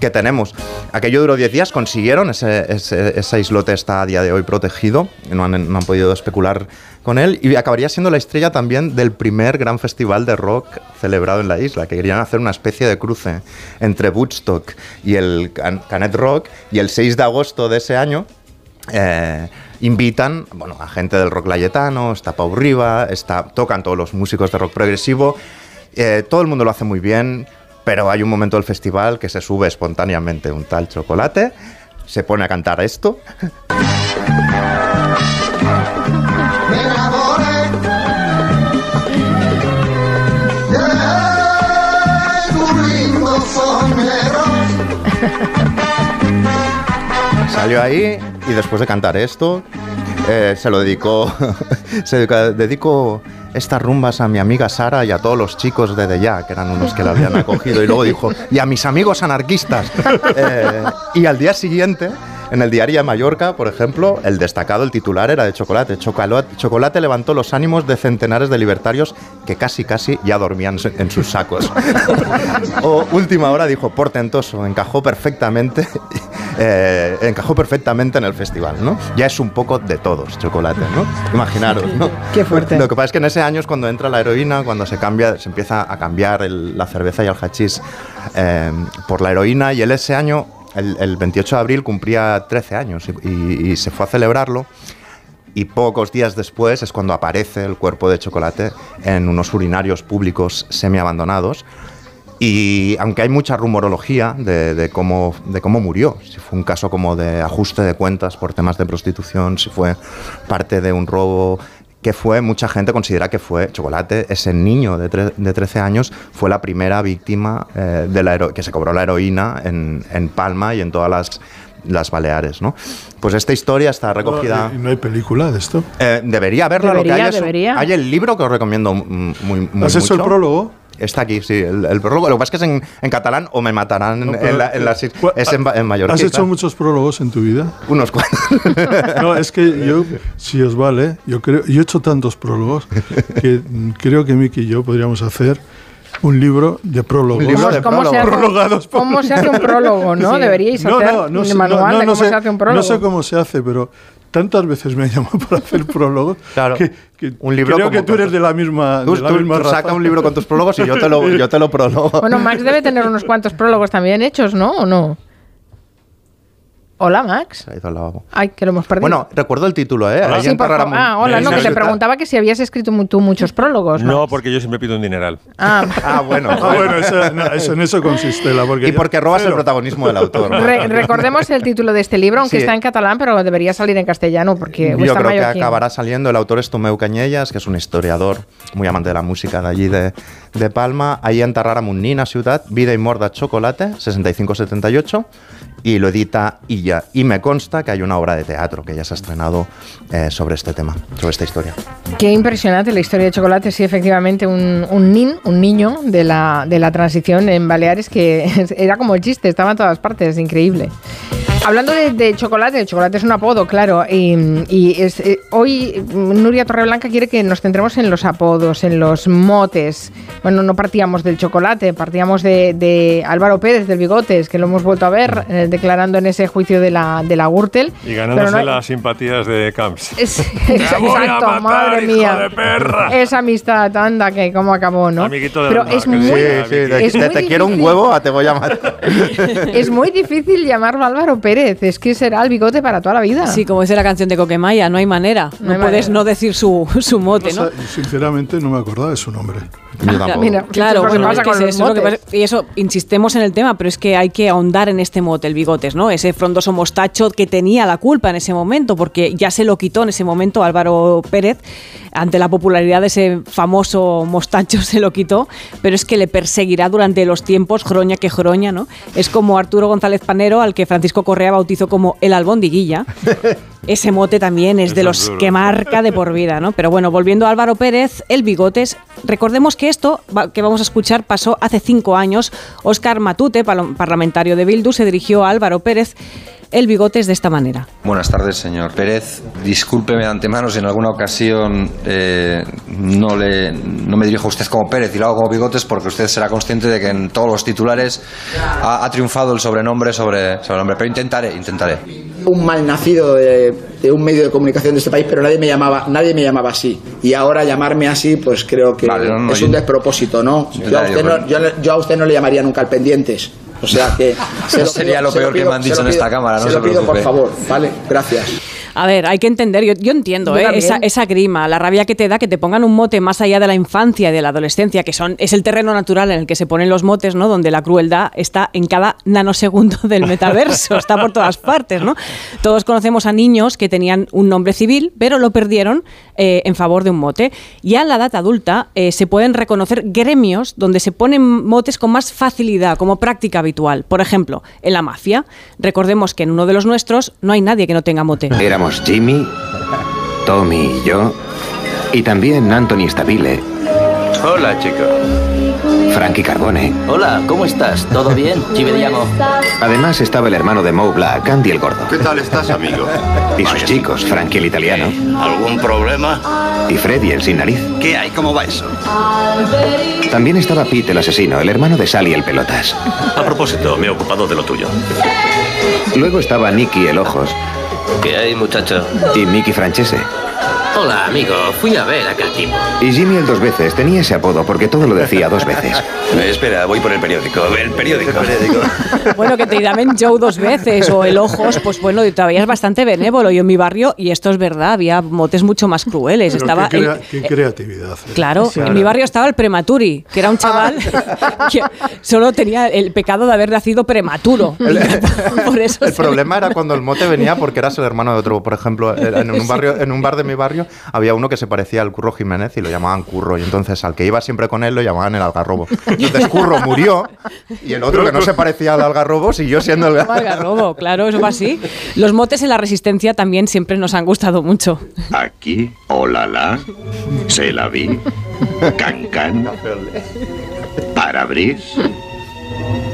que tenemos. Aquello duró 10 días, consiguieron, ese, ese, islote está a día de hoy protegido, no han, no han podido especular con él, y acabaría siendo la estrella también del primer gran festival de rock celebrado en la isla, que querían hacer una especie de cruce entre Woodstock y el Can- Canet Rock, y el 6 de agosto de ese año eh, invitan bueno, a gente del rock layetano, está Pau Riva, está, tocan todos los músicos de rock progresivo, eh, todo el mundo lo hace muy bien, pero hay un momento del festival que se sube espontáneamente un tal chocolate, se pone a cantar esto. Salió ahí y después de cantar esto, eh, se lo dedicó, se dedicó, estas rumbas a mi amiga Sara y a todos los chicos de Ya, que eran unos que la habían acogido, y luego dijo, y a mis amigos anarquistas. Eh, y al día siguiente, en el diario de Mallorca, por ejemplo, el destacado, el titular era de Chocolate. Chocolate, Chocolate levantó los ánimos de centenares de libertarios que casi, casi ya dormían en sus sacos. o última hora dijo, portentoso, encajó perfectamente, eh, encajó perfectamente en el festival, ¿no? Ya es un poco de todos, Chocolate, ¿no? Imaginaros, ¿no? Qué fuerte. Lo que pasa es que en ese año es cuando entra la heroína, cuando se cambia, se empieza a cambiar el- la cerveza y el hachís eh, por la heroína y él ese año, el, el 28 de abril, cumplía 13 años y, se fue a celebrarlo y pocos días después es cuando aparece el cuerpo de chocolate en unos urinarios públicos semi-abandonados. Y aunque hay mucha rumorología de, de cómo, de cómo murió, si fue un caso como de ajuste de cuentas por temas de prostitución, si fue parte de un robo, que fue, mucha gente considera que fue Chocolate, ese niño de, tre- de 13 años, fue la primera víctima eh, de la hero- que se cobró la heroína en, en Palma y en todas las, las Baleares. ¿no? Pues esta historia está recogida... No, ¿y no hay película de esto? Eh, debería haberla. lo que Debería, hay, es- debería. hay el libro que os recomiendo muy, muy ¿Has hecho el mucho. prólogo? Está aquí, sí, el, el prólogo. Lo que pasa es que es en, en catalán o me matarán en, No, pero- en la, en la- es en, en. ¿Has hecho muchos prólogos en tu vida? Unos cuantos. No, es que yo, si os vale, yo creo, yo he hecho tantos prólogos que creo que Miki y yo podríamos hacer un libro de prólogos. Un libro de ¿Cómo se, hace, Prologados por- cómo se hace un prólogo, no? Sí. Deberíais No, hacer no, no un sé, manual no, no, de cómo sé, se hace un prólogo. No sé cómo se hace, pero tantas veces me han llamado para hacer prólogos Claro. que, que Un libro creo que tú eres de la misma, Tú, de la tú- misma tú saca un libro con tus prólogos y yo te lo, yo te lo prologo. Bueno, Max debe tener unos cuantos prólogos también hechos, ¿no? ¿O no? Hola, Max. Se ha ido al lavabo. Ay, que lo hemos perdido. Bueno, recuerdo el título, ¿eh? Sí, por favor. Tarragona- Ah, hola, no, que te preguntaba que si habías escrito tú muchos prólogos. ¿no? No, porque yo siempre pido un dineral. Ah, Ah, bueno. Ah, bueno, eso, no, eso- en eso consiste la porque Y porque robas el protagonismo del autor. recordemos el título de este libro, aunque Sí. está en catalán, pero debería salir en castellano porque Yo creo que acabará saliendo. El autor es Tomeu Cañellas, que es un historiador muy amante de la música de allí de, de Palma. Ahí en Tarraramunina, ciudad, Vida y Morda Chocolate, 6578. Y lo edita Illa. Y me consta que hay una obra de teatro que ya se ha estrenado eh, sobre este tema, sobre esta historia. Qué impresionante la historia de Chocolate, sí, efectivamente, un, nin, un niño de la, de la transición en Baleares que era como el chiste, estaba en todas partes, increíble. Hablando de, de chocolate, el chocolate es un apodo, claro. Y, y es, eh, hoy Nuria Torreblanca quiere que nos centremos en los apodos, en los motes. Bueno, no partíamos del chocolate, partíamos de, de Álvaro Pérez, del Bigotes, que lo hemos vuelto a ver eh, declarando en ese juicio de la, de la Gürtel. Y ganándose no- las simpatías de Camps. Es- Te voy a exacto, matar, madre hijo mía. de perra. Esa amistad, anda, que cómo acabó, ¿no? Amiguito del Pero es muy, sí, Sí, de, es de muy te quiero un huevo a te voy a matar. Es muy difícil llamarlo Álvaro Pérez, es que será el bigote para toda la vida. Sí, como dice la canción de Coquemaya, no hay manera. No, hay puedes manera. no decir su, su mote, ¿no? No sé, sinceramente no me acordaba de su nombre. Mira, Claro, ¿qué bueno, pasa es que con es los eso, es lo que motes? pasa- y eso, insistemos en el tema, pero es que hay que ahondar en este mote, el bigotes, ¿no? Ese frondoso mostacho que tenía la culpa en ese momento, porque ya se lo quitó en ese momento Álvaro Pérez, ante la popularidad de ese famoso mostacho se lo quitó, pero es que le perseguirá durante los tiempos, jroña que jroña, ¿no? Es como Arturo González Panero, al que Francisco Correa bautizó como el albondiguilla. Ese mote también es de los duro. que marca de por vida, ¿no? Pero bueno, volviendo a Álvaro Pérez, el bigotes. Recordemos que esto que vamos a escuchar pasó hace cinco años. Óscar Matute, parlamentario de Bildu, se dirigió a Álvaro Pérez. El bigotes de esta manera. Buenas tardes, señor Pérez. Discúlpeme de antemano si en alguna ocasión eh, no, le, no me dirijo a usted como Pérez y lo hago como Bigotes porque usted será consciente de que en todos los titulares ha, ha triunfado el sobrenombre sobre, sobre el nombre. Pero intentaré, intentaré. un mal nacido de, de un medio de comunicación de este país, pero nadie me llamaba, nadie me llamaba así. Y ahora llamarme así, pues creo que Vale, no, no, es yo- un despropósito, ¿no? Yo a, usted no, yo a usted no le llamaría nunca al pendientes. O sea que se lo Sería pido- lo peor que pido- me han dicho lo en esta cámara, no se se lo pido, por preocupe. favor, ¿vale? Gracias. A ver, hay que entender, yo, yo entiendo Yo ¿eh? esa, esa grima, la rabia que te da que te pongan un mote más allá de la infancia y de la adolescencia, que son es el terreno natural en el que se ponen los motes, ¿no? Donde la crueldad está en cada nanosegundo del metaverso, está por todas partes, ¿no? Todos conocemos a niños que tenían un nombre civil, pero lo perdieron eh, en favor de un mote. Ya en la edad adulta eh, se pueden reconocer gremios donde se ponen motes con más facilidad, como práctica habitual. Por ejemplo, en la mafia. Recordemos que en uno de los nuestros no hay nadie que no tenga mote. Éramos Jimmy, Tommy y yo, y también Anthony Stabile, Hola, chico. Frankie Carbone. Hola, ¿cómo estás? ¿Todo bien? Ci vediamo. Además estaba el hermano de Mo Black, Andy el gordo. ¿Qué tal estás, amigo? Y sus chicos, Frankie el italiano. ¿Algún problema? Y Freddy el sin nariz. ¿Qué hay? ¿Cómo va eso? También estaba Pete el asesino, el hermano de Sally el pelotas. A propósito, me he ocupado de lo tuyo. Luego estaba Nicky el ojos. ¿Qué hay, muchacho? Y Mickey Francese. Hola, amigo. Fui a ver a aquel tipo. Y Jimmy el dos veces. Tenía ese apodo porque todo lo decía dos veces. Eh, espera, voy por el periódico. El periódico. Bueno, que te llamen Joe dos veces o el ojos, pues bueno, todavía es bastante benévolo. Yo en mi barrio, y esto es verdad, había motes mucho más crueles. Pero Estaba qué, el- qué creatividad. ¿eh? Claro, Sí. en mi barrio estaba el prematuri, que era un chaval que solo tenía el pecado de haber nacido prematuro. Por eso El se- problema era cuando el mote venía porque eras el hermano de otro. Por ejemplo, en un, barrio, en un bar de mi barrio había uno que se parecía al Curro Jiménez y lo llamaban Curro. Y entonces al que iba siempre con él lo llamaban el algarrobo. Entonces Curro murió y el otro que no se parecía al algarrobo siguió siendo el Algarrobo, claro, eso va así. Los motes en la resistencia también siempre nos han gustado mucho. Aquí, olala, se la vi, cancan, parabris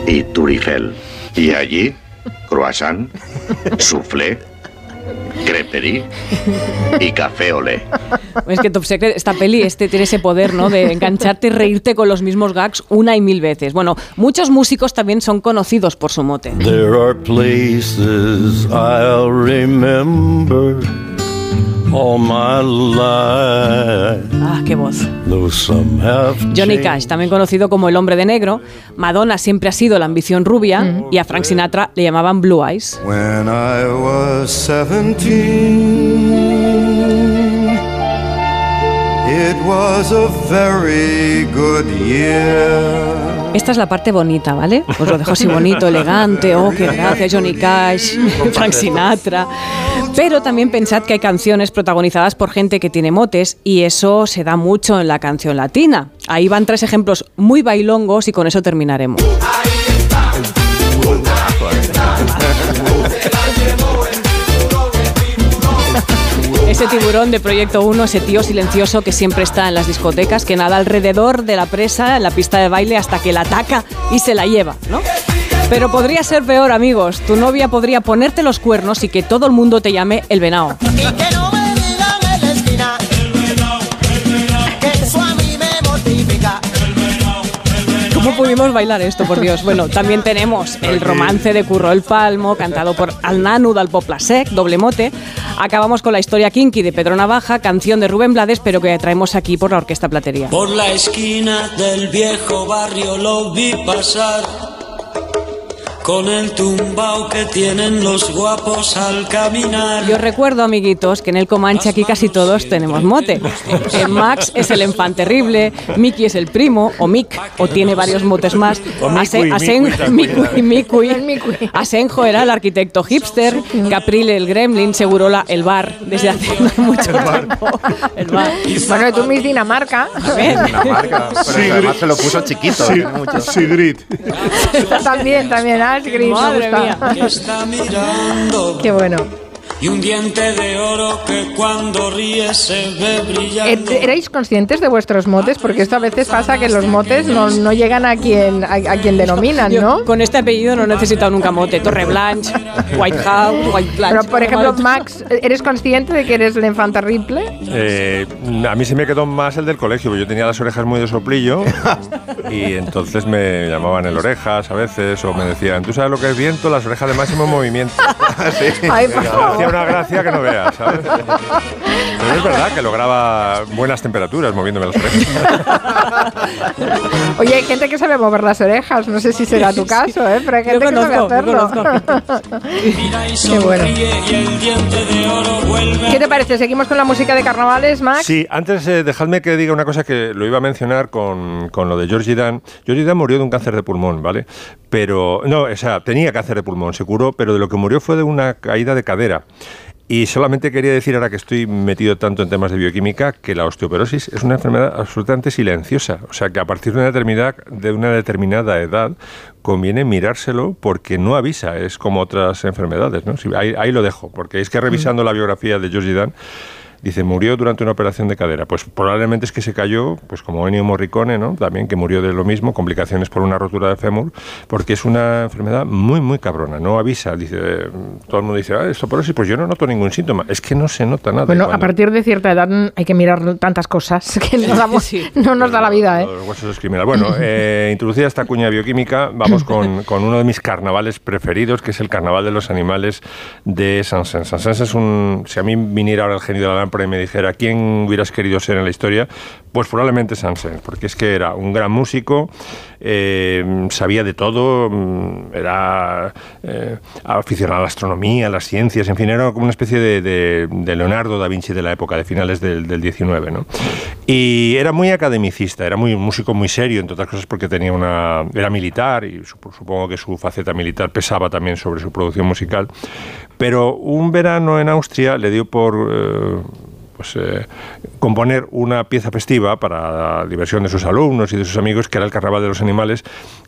y turifel. Y allí, croissant, soufflé, creperie y café olé. Es que Top Secret, esta peli este, tiene ese poder, ¿no? De engancharte y reírte con los mismos gags una y mil veces. Bueno, muchos músicos también son conocidos por su mote. There are places I'll remember all my life. Ah, qué voz. Johnny. Cash, también conocido como el hombre de negro. Madonna siempre ha sido la ambición rubia y a Frank Sinatra le llamaban Blue Eyes. When I was seventeen, it was a very good year. Esta es la parte bonita, ¿vale? Os lo dejo así bonito, elegante. Oh, qué gracia, Johnny Cash, Frank Sinatra. Pero también pensad que hay canciones protagonizadas por gente que tiene motes y eso se da mucho en la canción latina. Ahí van tres ejemplos muy bailongos y con eso terminaremos. Ese tiburón de Proyecto 1, ese tío silencioso que siempre está en las discotecas, que nada alrededor de la presa, en la pista de baile, hasta que la ataca y se la lleva, ¿no? Pero podría ser peor, amigos. Tu novia podría ponerte los cuernos y que todo el mundo te llame el venao. Y que no me digan en la esquina que eso a mí me mortifica. ¿Cómo pudimos bailar esto, por Dios? Bueno, también tenemos el romance de Curro el Palmo, cantado por Al Nanu del Poplasec, doble mote. Acabamos con la historia kinky de Pedro Navaja, canción de Rubén Blades, pero que traemos aquí por la Orquesta Platería. Por la esquina del viejo barrio lo vi pasar con el tumbao que tienen los guapos al caminar. Yo recuerdo, amiguitos, que en el Comanche aquí casi todos tenemos mote. Eh, Max es el infante terrible, Mickey es el primo, o Mick, o tiene varios motes más. Asenjo era el arquitecto hipster, Caprile el gremlin, Segurola el bar, desde hace mucho tiempo. El bar. Bueno, tú Miss Dinamarca. Dinamarca, pero además se lo puso chiquito. Sigrid. también, también, Me Madre gusta. Mirando Qué bueno. Y un diente de oro que cuando ríe se ve brillando. Eh, ¿Erais conscientes de vuestros motes? Porque esto a veces pasa que los motes no, no llegan a quien, a, a quien denominan, Yo ¿no? Con este apellido no he necesitado nunca mote. Torre Blanche, White House, White Blanche. Pero, por ejemplo, Max, ¿eres consciente de que eres la infanta Ripley? Eh, a mí se me quedó más el del colegio, porque yo tenía las orejas muy de soplillo y entonces me llamaban el orejas a veces o me decían, ¿tú sabes lo que es viento? Las orejas de máximo movimiento. Ay, por favor. Una gracia que no veas, ¿sabes? Pero es verdad que lograba buenas temperaturas moviéndome las orejas. Oye, hay gente que sabe mover las orejas, no sé si será tu caso, ¿eh? Pero hay gente que sabe conozco, hacerlo. Qué bueno. ¿Qué te parece? ¿Seguimos con la música de carnavales, Max? Sí, antes eh, dejadme que diga una cosa que lo iba a mencionar con, con lo de Georgie Dan. Georgie Dan murió de un cáncer de pulmón, ¿vale? Pero, no, o sea, tenía cáncer de pulmón, se curó, pero de lo que murió fue de una caída de cadera. Y solamente quería decir, ahora que estoy metido tanto en temas de bioquímica, que la osteoporosis es una enfermedad absolutamente silenciosa. O sea, que a partir de una determinada, de una determinada edad conviene mirárselo porque no avisa, es como otras enfermedades. ¿no? Ahí, ahí lo dejo, porque es que revisando la biografía de Georgie Dan, Dice, murió durante una operación de cadera. Pues probablemente es que se cayó, pues como Ennio Morricone, ¿no? También que murió de lo mismo, complicaciones por una rotura de fémur, porque es una enfermedad muy, muy cabrona. No avisa. Dice, todo el mundo dice, ah, esto por eso, pues yo no noto ningún síntoma. Es que no se nota nada. Bueno, a partir de cierta edad mm, hay que mirar tantas cosas que no, damos- no nos da la vida, ¿eh? Los huesos es criminal. Bueno, eh, introducida esta cuña bioquímica, vamos con, con uno de mis carnavales preferidos, que es el carnaval de los animales de Sansens. Sansens es un. Si a mí viniera ahora el genio de la lámpara y me dijera quién hubieras querido ser en la historia, pues probablemente Sansens, porque es que era un gran músico, eh, sabía de todo, mm, era eh, aficionado a la astronomía, a las ciencias, en fin, era como una especie de, de- de Leonardo da Vinci de la época, de finales del, del 19, ¿no? Y era muy academicista, era muy un músico muy serio, entre otras cosas porque tenía una era militar y sup- supongo que su faceta militar pesaba también sobre su producción musical. Pero un verano en Austria le dio por eh, pues, eh, componer una pieza festiva para la diversión de sus alumnos y de sus amigos, que era el Carnaval de los Animales,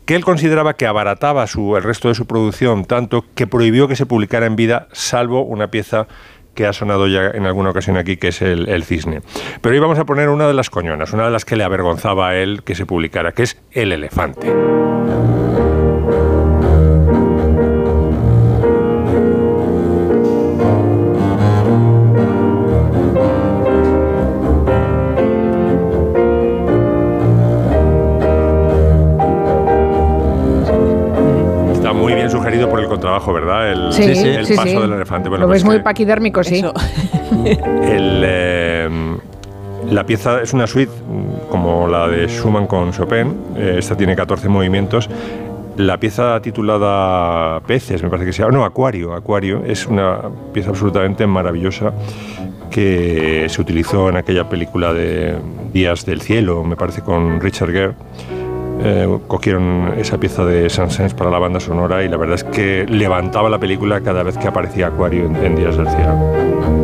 que él consideraba que abarataba su, el resto de su producción tanto que prohibió que se publicara en vida, salvo una pieza que ha sonado ya en alguna ocasión aquí, que es el, el cisne. Pero hoy vamos a poner una de las coñonas, una de las que le avergonzaba a él que se publicara, que es el elefante. El contrabajo, ¿verdad? El, Sí, sí, el sí, paso sí. del elefante. Bueno, Lo pues ves muy paquidérmico, sí. El, eh, la pieza es una suite mm, como la de Schumann con Chopin. Eh, esta tiene 14 movimientos. La pieza titulada Peces, me parece que se llama. No, Acuario. Acuario es una pieza absolutamente maravillosa que se utilizó en aquella película de Días del Cielo, me parece, con Richard Gere. Eh, cogieron esa pieza de Saint-Saëns para la banda sonora y la verdad es que levantaba la película cada vez que aparecía Acuario en Días del Cielo.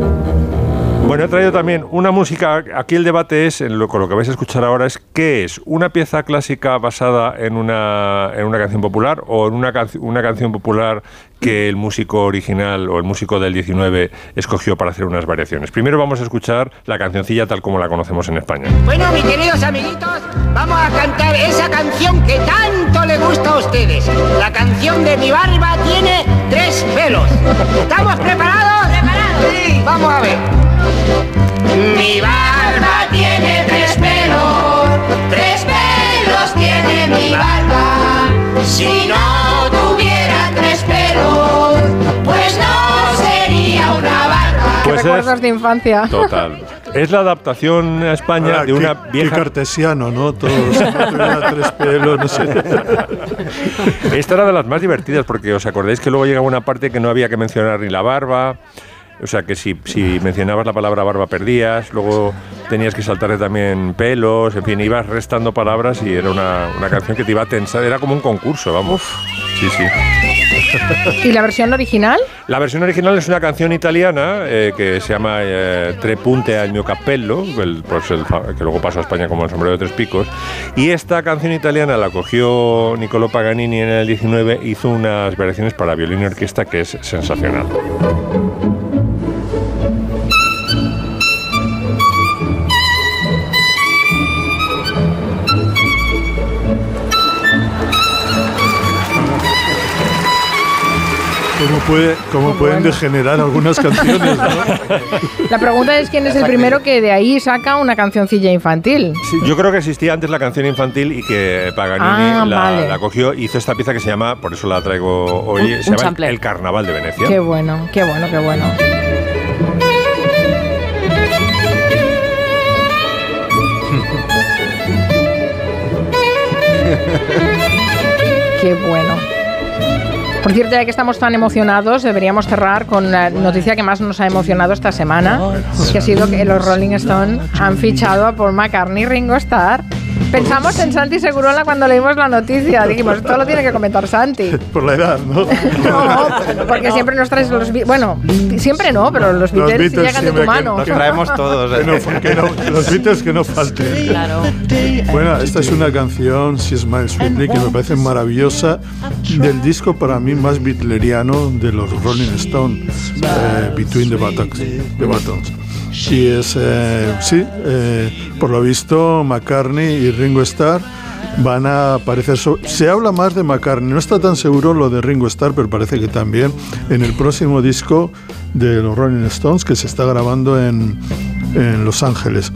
Bueno, he traído también una música. Aquí el debate es, en lo, con lo que vais a escuchar ahora, es qué es una pieza clásica basada en una, en una canción popular o en una, una canción popular que el músico original o el músico del 19 escogió para hacer unas variaciones. Primero vamos a escuchar la cancioncilla tal como la conocemos en España. Bueno, mis queridos amiguitos, vamos a cantar esa canción que tanto le gusta gusta a ustedes. La canción de mi barba tiene tres pelos. ¿Estamos preparados? ¿Preparados? Sí. Vamos a ver. Mi barba tiene tres pelos. Tres pelos tiene mi barba. Si no tuviera tres pelos, pues no sería una barba. Qué Pues es- recuerdos de infancia. Total. Es la adaptación a España Ahora, de una qué- qué vieja cartesiano, ¿no? Todos tres pelos, no sé. Esta era de las más divertidas porque os acordáis que luego llegaba una parte que no había que mencionar ni la barba. O sea que si, si mencionabas la palabra barba perdías, luego tenías que saltarle también pelos, en fin, ibas restando palabras y era una, una canción que te iba a tensar, era como un concurso, vamos. Sí, sí. ¿Y la versión original? La versión original es una canción italiana eh, que se llama eh, Tre punte al mio cappello, el- pues el que luego pasó a España como el sombrero de tres picos. Y esta canción italiana la cogió Niccolo Paganini en el 19, hizo unas variaciones para violín y orquesta que es sensacional. ¿Cómo, puede, cómo pueden degenerar algunas canciones, ¿no? La pregunta es quién es el primero que de ahí saca una cancioncilla infantil. Sí, yo creo que existía antes la canción infantil y que Paganini Ah, la, vale. la cogió, hizo esta pieza que se llama, por eso la traigo hoy, Un- se un llama sampler. El Carnaval de Venecia. Qué bueno, qué bueno, qué bueno. Qué bueno. Por cierto, ya que estamos tan emocionados, deberíamos cerrar con la noticia que más nos ha emocionado esta semana, que ha sido que los Rolling Stones han fichado a Paul McCartney y Ringo Starr. Pensamos en Santi Segurola cuando leímos la noticia. Dijimos, esto lo tiene que comentar Santi. Por la edad, ¿no? No, porque siempre nos traes los Beatles. Bueno, siempre no, pero los Los Beatles, Beatles llegan de tu siempre que- mano. que- todos. Que no, que no- los Beatles que no falten. Claro. Bueno, esta es una canción, Si Smile Sweetly, que me parece maravillosa, del disco para mí más bitleriano de los Rolling Stones, eh, Between the Buttons. the Buttons. Y es, eh, sí, eh, por lo visto, McCartney y Ringo Starr van a aparecer. Se habla más de McCartney, no está tan seguro lo de Ringo Starr, pero parece que también en el próximo disco de los Rolling Stones que se está grabando en, en Los Ángeles.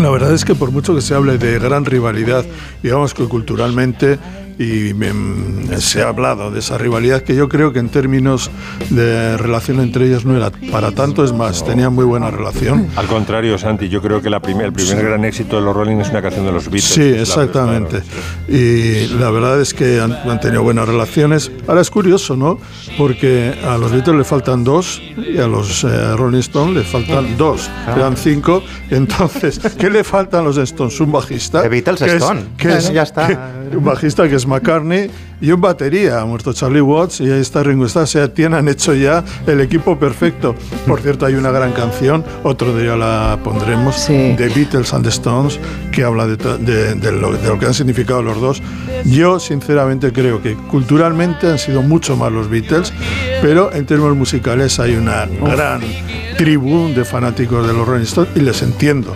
La verdad es que por mucho que se hable de gran rivalidad, digamos que culturalmente, y mm, se ha hablado de esa rivalidad que yo creo que en términos de relación entre ellos no era para tanto, es más, tenían muy buena relación. Al contrario, Santi, yo creo que la primer- el primer gran éxito de los Rolling es una canción de los Beatles. Sí, Es la- exactamente. Y la verdad es que han, han tenido buenas relaciones. Ahora es curioso, ¿no? Porque a los Beatles le faltan dos y a los eh, Rolling Stones le faltan dos. Quedan cinco. Entonces, ¿qué le faltan a los Stones? Un bajista. The Beatles que es- Stone. que es- Ya está. que- un bajista que es McCartney y un batería, ha muerto Charlie Watts y ahí está Ringo Starr. Tienen, han hecho ya el equipo perfecto. Por cierto, hay una gran canción, otro día la pondremos, de Beatles and the Stones, que habla de, de- de lo, de lo que han significado los dos. Yo, sinceramente, creo que culturalmente han sido mucho más los Beatles, pero en términos musicales hay una gran tribu de fanáticos de los Rolling Stones y les entiendo.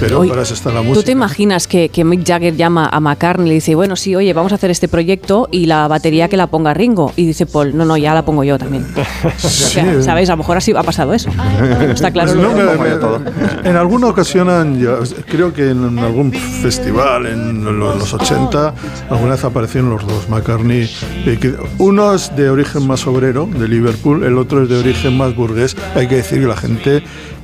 Pero Oye, para eso está la ¿Tú música. te imaginas que, que Mick Jagger llama a McCartney y le dice, bueno, sí, oye, vamos a hacer este proyecto y la batería que la ponga Ringo? Y dice Paul, no, no, ya la pongo yo también. O sea, ¿Sabes? A lo mejor así ha pasado eso. Está claro. Pues no, que- me- me- en alguna ocasión, creo que en algún festival en lo- los 80, alguna vez aparecieron los dos, McCartney. eh, uno es de origen más obrero, de Liverpool, el otro es de origen más burgués. Hay que decir que la gente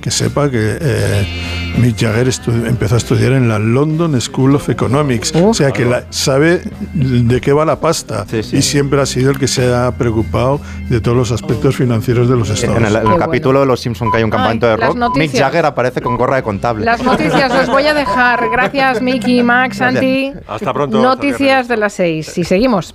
que sepa que eh, Mick Jagger empezó a estudiar en la London School of Economics, o sea que la- sabe de qué va la pasta y siempre ha sido el que se ha preocupado de todos los aspectos financieros de los Stones. En el, en el capítulo de Los Simpson que hay un campamento de las rock, Mick. Jagger aparece con gorra de contable. Las noticias os voy a dejar. Gracias, Miki, Max, Gracias. Santi. Hasta pronto, hasta Noticias de las seis. Y seguimos.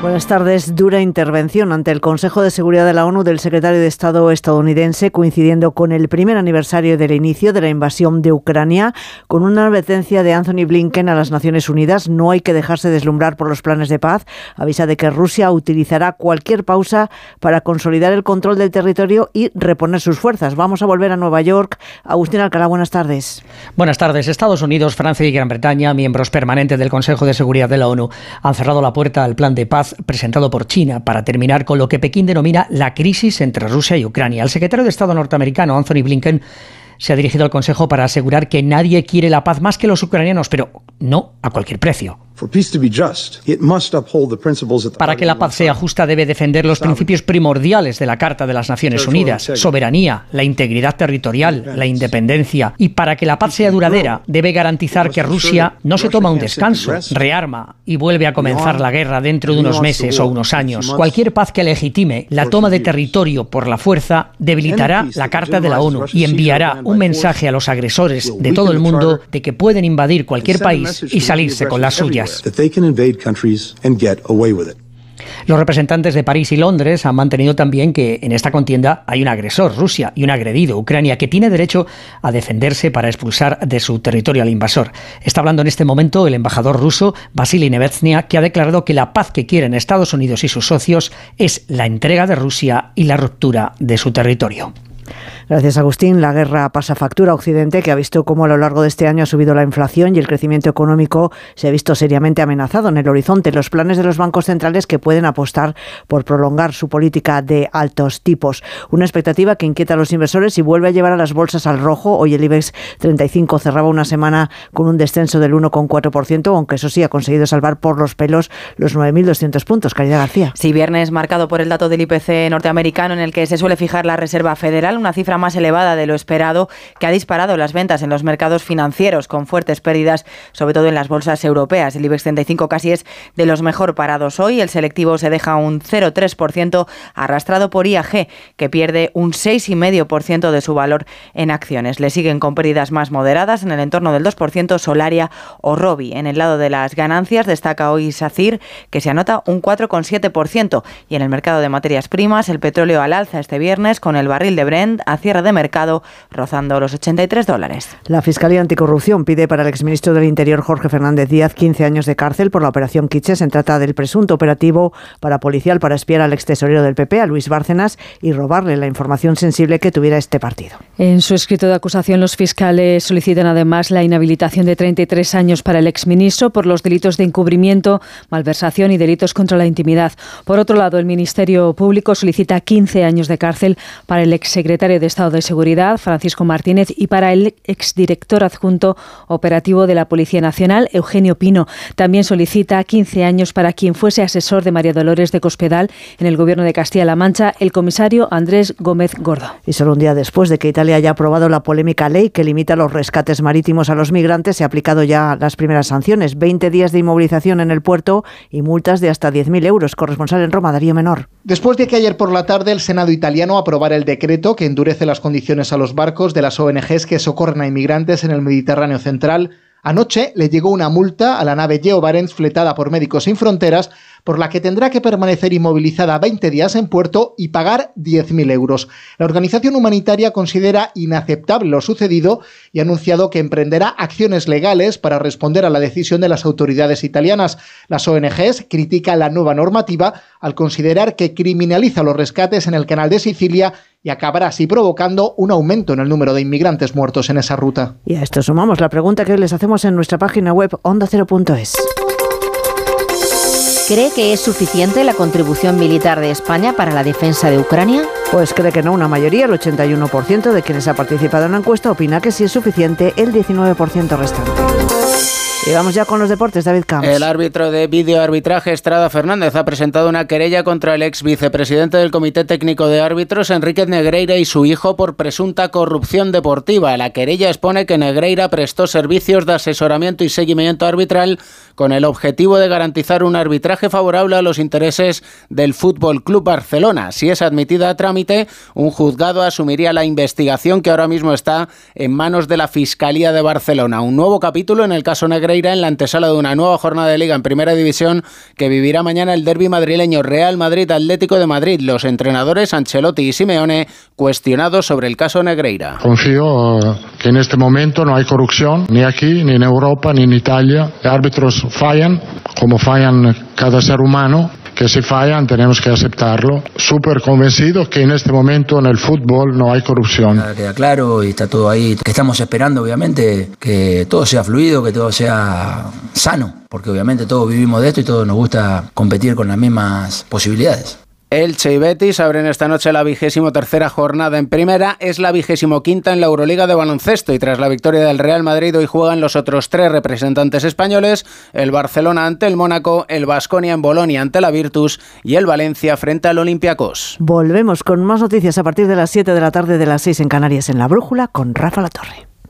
Buenas tardes. Dura intervención ante el Consejo de Seguridad de la ONU del secretario de Estado estadounidense, coincidiendo con el primer aniversario del inicio de la invasión de Ucrania, con una advertencia de Anthony Blinken a las Naciones Unidas. No hay que dejarse deslumbrar por los planes de paz. Avisa de que Rusia utilizará cualquier pausa para consolidar el control del territorio y reponer sus fuerzas. Vamos a volver a Nueva York. Agustín Alcalá, buenas tardes. Buenas tardes. Estados Unidos, Francia y Gran Bretaña, miembros permanentes del Consejo de Seguridad de la ONU, han cerrado la puerta al plan de paz presentado por China para terminar con lo que Pekín denomina la crisis entre Rusia y Ucrania. El secretario de Estado norteamericano, Anthony Blinken, se ha dirigido al Consejo para asegurar que nadie quiere la paz más que los ucranianos, pero no a cualquier precio. Para que la paz sea justa debe defender los principios primordiales de la Carta de las Naciones Unidas, soberanía, la integridad territorial, la independencia. Y para que la paz sea duradera debe garantizar que Rusia no se toma un descanso, rearma y vuelve a comenzar la guerra dentro de unos meses o unos años. Cualquier paz que legitime la toma de territorio por la fuerza debilitará la Carta de la ONU y enviará un mensaje a los agresores de todo el mundo de que pueden invadir cualquier país y salirse con las suyas. Los representantes de París y Londres han mantenido también que en esta contienda hay un agresor, Rusia, y un agredido, Ucrania, que tiene derecho a defenderse para expulsar de su territorio al invasor. Está hablando en este momento el embajador ruso, Vasily Nevetsnia, que ha declarado que la paz que quieren Estados Unidos y sus socios es la entrega de Rusia y la ruptura de su territorio. Gracias, Agustín. La guerra pasa factura Occidente, que ha visto cómo a lo largo de este año ha subido la inflación y el crecimiento económico se ha visto seriamente amenazado en el horizonte. Los planes de los bancos centrales que pueden apostar por prolongar su política de altos tipos. Una expectativa que inquieta a los inversores y vuelve a llevar a las bolsas al rojo. Hoy el IBEX 35 cerraba una semana con un descenso del 1,4%, aunque eso sí ha conseguido salvar por los pelos los 9.200 puntos. Caridad García. Sí, viernes marcado por el dato del IPC norteamericano en el que se suele fijar la Reserva Federal, una cifra más elevada de lo esperado que ha disparado las ventas en los mercados financieros con fuertes pérdidas, sobre todo en las bolsas europeas. El IBEX 35 casi es de los mejor parados hoy. El selectivo se deja un 0,3% arrastrado por IAG, que pierde un 6,5% de su valor en acciones. Le siguen con pérdidas más moderadas en el entorno del 2% Solaria o Robi. En el lado de las ganancias destaca hoy SACIR, que se anota un 4,7%. Y en el mercado de materias primas, el petróleo al alza este viernes con el barril de Brent a cierre de mercado rozando los 83 dólares. La Fiscalía Anticorrupción pide para el exministro del Interior Jorge Fernández Díaz 15 años de cárcel por la operación Quiche. Se trata del presunto operativo para policial para espiar al extesorero del PP, a Luis Bárcenas, y robarle la información sensible que tuviera este partido. En su escrito de acusación, los fiscales solicitan además la inhabilitación de 33 años para el exministro por los delitos de encubrimiento, malversación y delitos contra la intimidad. Por otro lado, el Ministerio Público solicita 15 años de cárcel para el exsecretario de Estado de Seguridad, Francisco Martínez, y para el exdirector adjunto operativo de la Policía Nacional, Eugenio Pino. También solicita 15 años para quien fuese asesor de María Dolores de Cospedal en el Gobierno de Castilla-La Mancha, el comisario Andrés Gómez Gordo. Y solo un día después de que Italia haya aprobado la polémica ley que limita los rescates marítimos a los migrantes, se ha aplicado ya las primeras sanciones. 20 días de inmovilización en el puerto y multas de hasta 10.000 euros. Corresponsal en Roma, Darío Menor. Después de que ayer por la tarde el Senado italiano aprobara el decreto que endurece las condiciones a los barcos de las ONGs que socorren a inmigrantes en el Mediterráneo central, anoche le llegó una multa a la nave Geo Barents fletada por Médicos Sin Fronteras por la que tendrá que permanecer inmovilizada 20 días en puerto y pagar 10.000 euros. La organización humanitaria considera inaceptable lo sucedido y ha anunciado que emprenderá acciones legales para responder a la decisión de las autoridades italianas. Las ONGs critican la nueva normativa al considerar que criminaliza los rescates en el canal de Sicilia y acabará así provocando un aumento en el número de inmigrantes muertos en esa ruta. Y a esto sumamos la pregunta que les hacemos en nuestra página web ondacero.es. ¿Cree que es suficiente la contribución militar de España para la defensa de Ucrania? Pues cree que no, una mayoría, el 81% de quienes ha participado en la encuesta opina que sí es suficiente, el 19% restante. Y vamos ya con los deportes, David Camps. El árbitro de videoarbitraje Estrada Fernández ha presentado una querella contra el ex vicepresidente del Comité Técnico de Árbitros, Enrique Negreira, y su hijo por presunta corrupción deportiva. La querella expone que Negreira prestó servicios de asesoramiento y seguimiento arbitral con el objetivo de garantizar un arbitraje favorable a los intereses del Fútbol Club Barcelona. Si es admitida a trámite, un juzgado asumiría la investigación que ahora mismo está en manos de la Fiscalía de Barcelona. Un nuevo capítulo en el caso Negreira en la antesala de una nueva jornada de liga en Primera División que vivirá mañana el derby madrileño Real Madrid Atlético de Madrid. Los entrenadores Ancelotti y Simeone cuestionados sobre el caso Negreira. Confío eh, que en este momento no hay corrupción, ni aquí, ni en Europa, ni en Italia. Árbitros fallan, como fallan cada ser humano, que si fallan tenemos que aceptarlo. Súper convencido que en este momento en el fútbol no hay corrupción. Queda claro y está todo ahí. Que estamos esperando, obviamente, que todo sea fluido, que todo sea sano, porque obviamente todos vivimos de esto y todos nos gusta competir con las mismas posibilidades. Elche y Betis abren esta noche la vigésimo tercera jornada en primera, es la vigésimo quinta en la Euroliga de baloncesto y tras la victoria del Real Madrid hoy juegan los otros tres representantes españoles, el Barcelona ante el Mónaco, el Basconia en Bolonia ante la Virtus y el Valencia frente al Olympiacos. Volvemos con más noticias a partir de las 7 de la tarde de las 6 en Canarias en La Brújula con Rafa La Torre.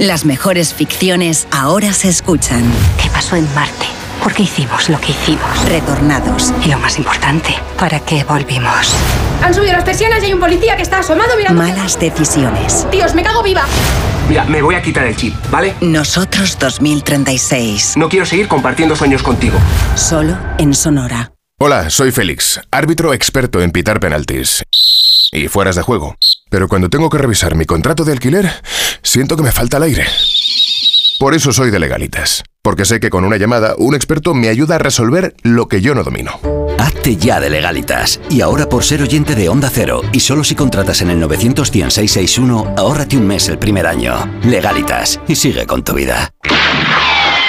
Las mejores ficciones ahora se escuchan. ¿Qué pasó en Marte? ¿Por qué hicimos lo que hicimos? Retornados. Y lo más importante, ¿para qué volvimos? Han subido las persianas y hay un policía que está asomado mirando. Malas decisiones. Dios, me cago viva. Mira, me voy a quitar el chip, ¿vale? Nosotros 2036. No quiero seguir compartiendo sueños contigo. Solo en Sonora. Hola, soy Félix, árbitro experto en pitar penaltis y fueras de juego. Pero cuando tengo que revisar mi contrato de alquiler, siento que me falta el aire. Por eso soy de legalitas, porque sé que con una llamada un experto me ayuda a resolver lo que yo no domino. Hazte ya de legalitas. Y ahora por ser oyente de Onda Cero, y solo si contratas en el 91661, ahórrate un mes el primer año. Legalitas, y sigue con tu vida.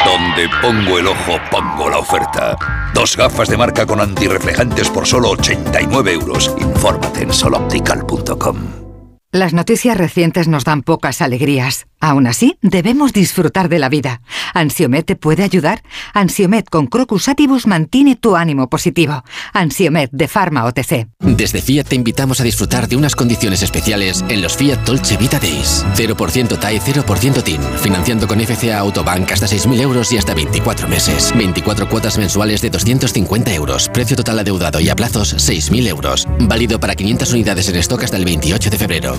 Donde pongo el ojo, pongo la oferta. Dos gafas de marca con antirreflejantes por solo 89 euros. Infórmate en soloptical.com. Las noticias recientes nos dan pocas alegrías. Aún así, debemos disfrutar de la vida. ¿Ansiomet te puede ayudar? Ansiomet con Crocus Atibus mantiene tu ánimo positivo. Ansiomet de Pharma OTC. Desde Fiat te invitamos a disfrutar de unas condiciones especiales en los Fiat Dolce Vita Days. 0% TAE, 0% TIN. Financiando con FCA Autobank hasta 6.000 euros y hasta 24 meses. 24 cuotas mensuales de 250 euros. Precio total adeudado y a plazos 6.000 euros. Válido para 500 unidades en stock hasta el 28 de febrero.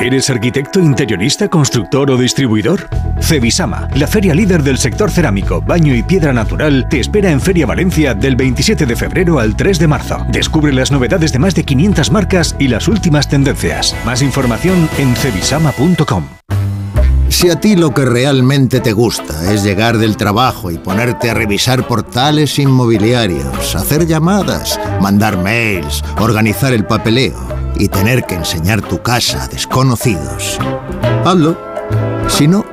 ¿Eres arquitecto, interionista, constructor o distribuidor? Cevisama, la feria líder del sector cerámico, baño y piedra natural, te espera en Feria Valencia del 27 de febrero al 3 de marzo. Descubre las novedades de más de 500 marcas y las últimas tendencias. Más información en cevisama.com. Si a ti lo que realmente te gusta es llegar del trabajo y ponerte a revisar portales inmobiliarios, hacer llamadas, mandar mails, organizar el papeleo y tener que enseñar tu casa a desconocidos, hazlo. Si no,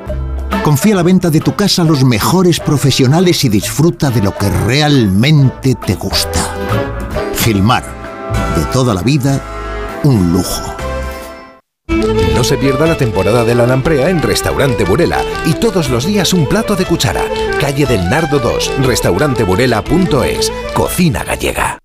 confía la venta de tu casa a los mejores profesionales y disfruta de lo que realmente te gusta. Filmar, de toda la vida, un lujo. No se pierda la temporada de la lamprea en Restaurante Burela y todos los días un plato de cuchara. Calle del Nardo 2, restauranteburela.es. Cocina gallega.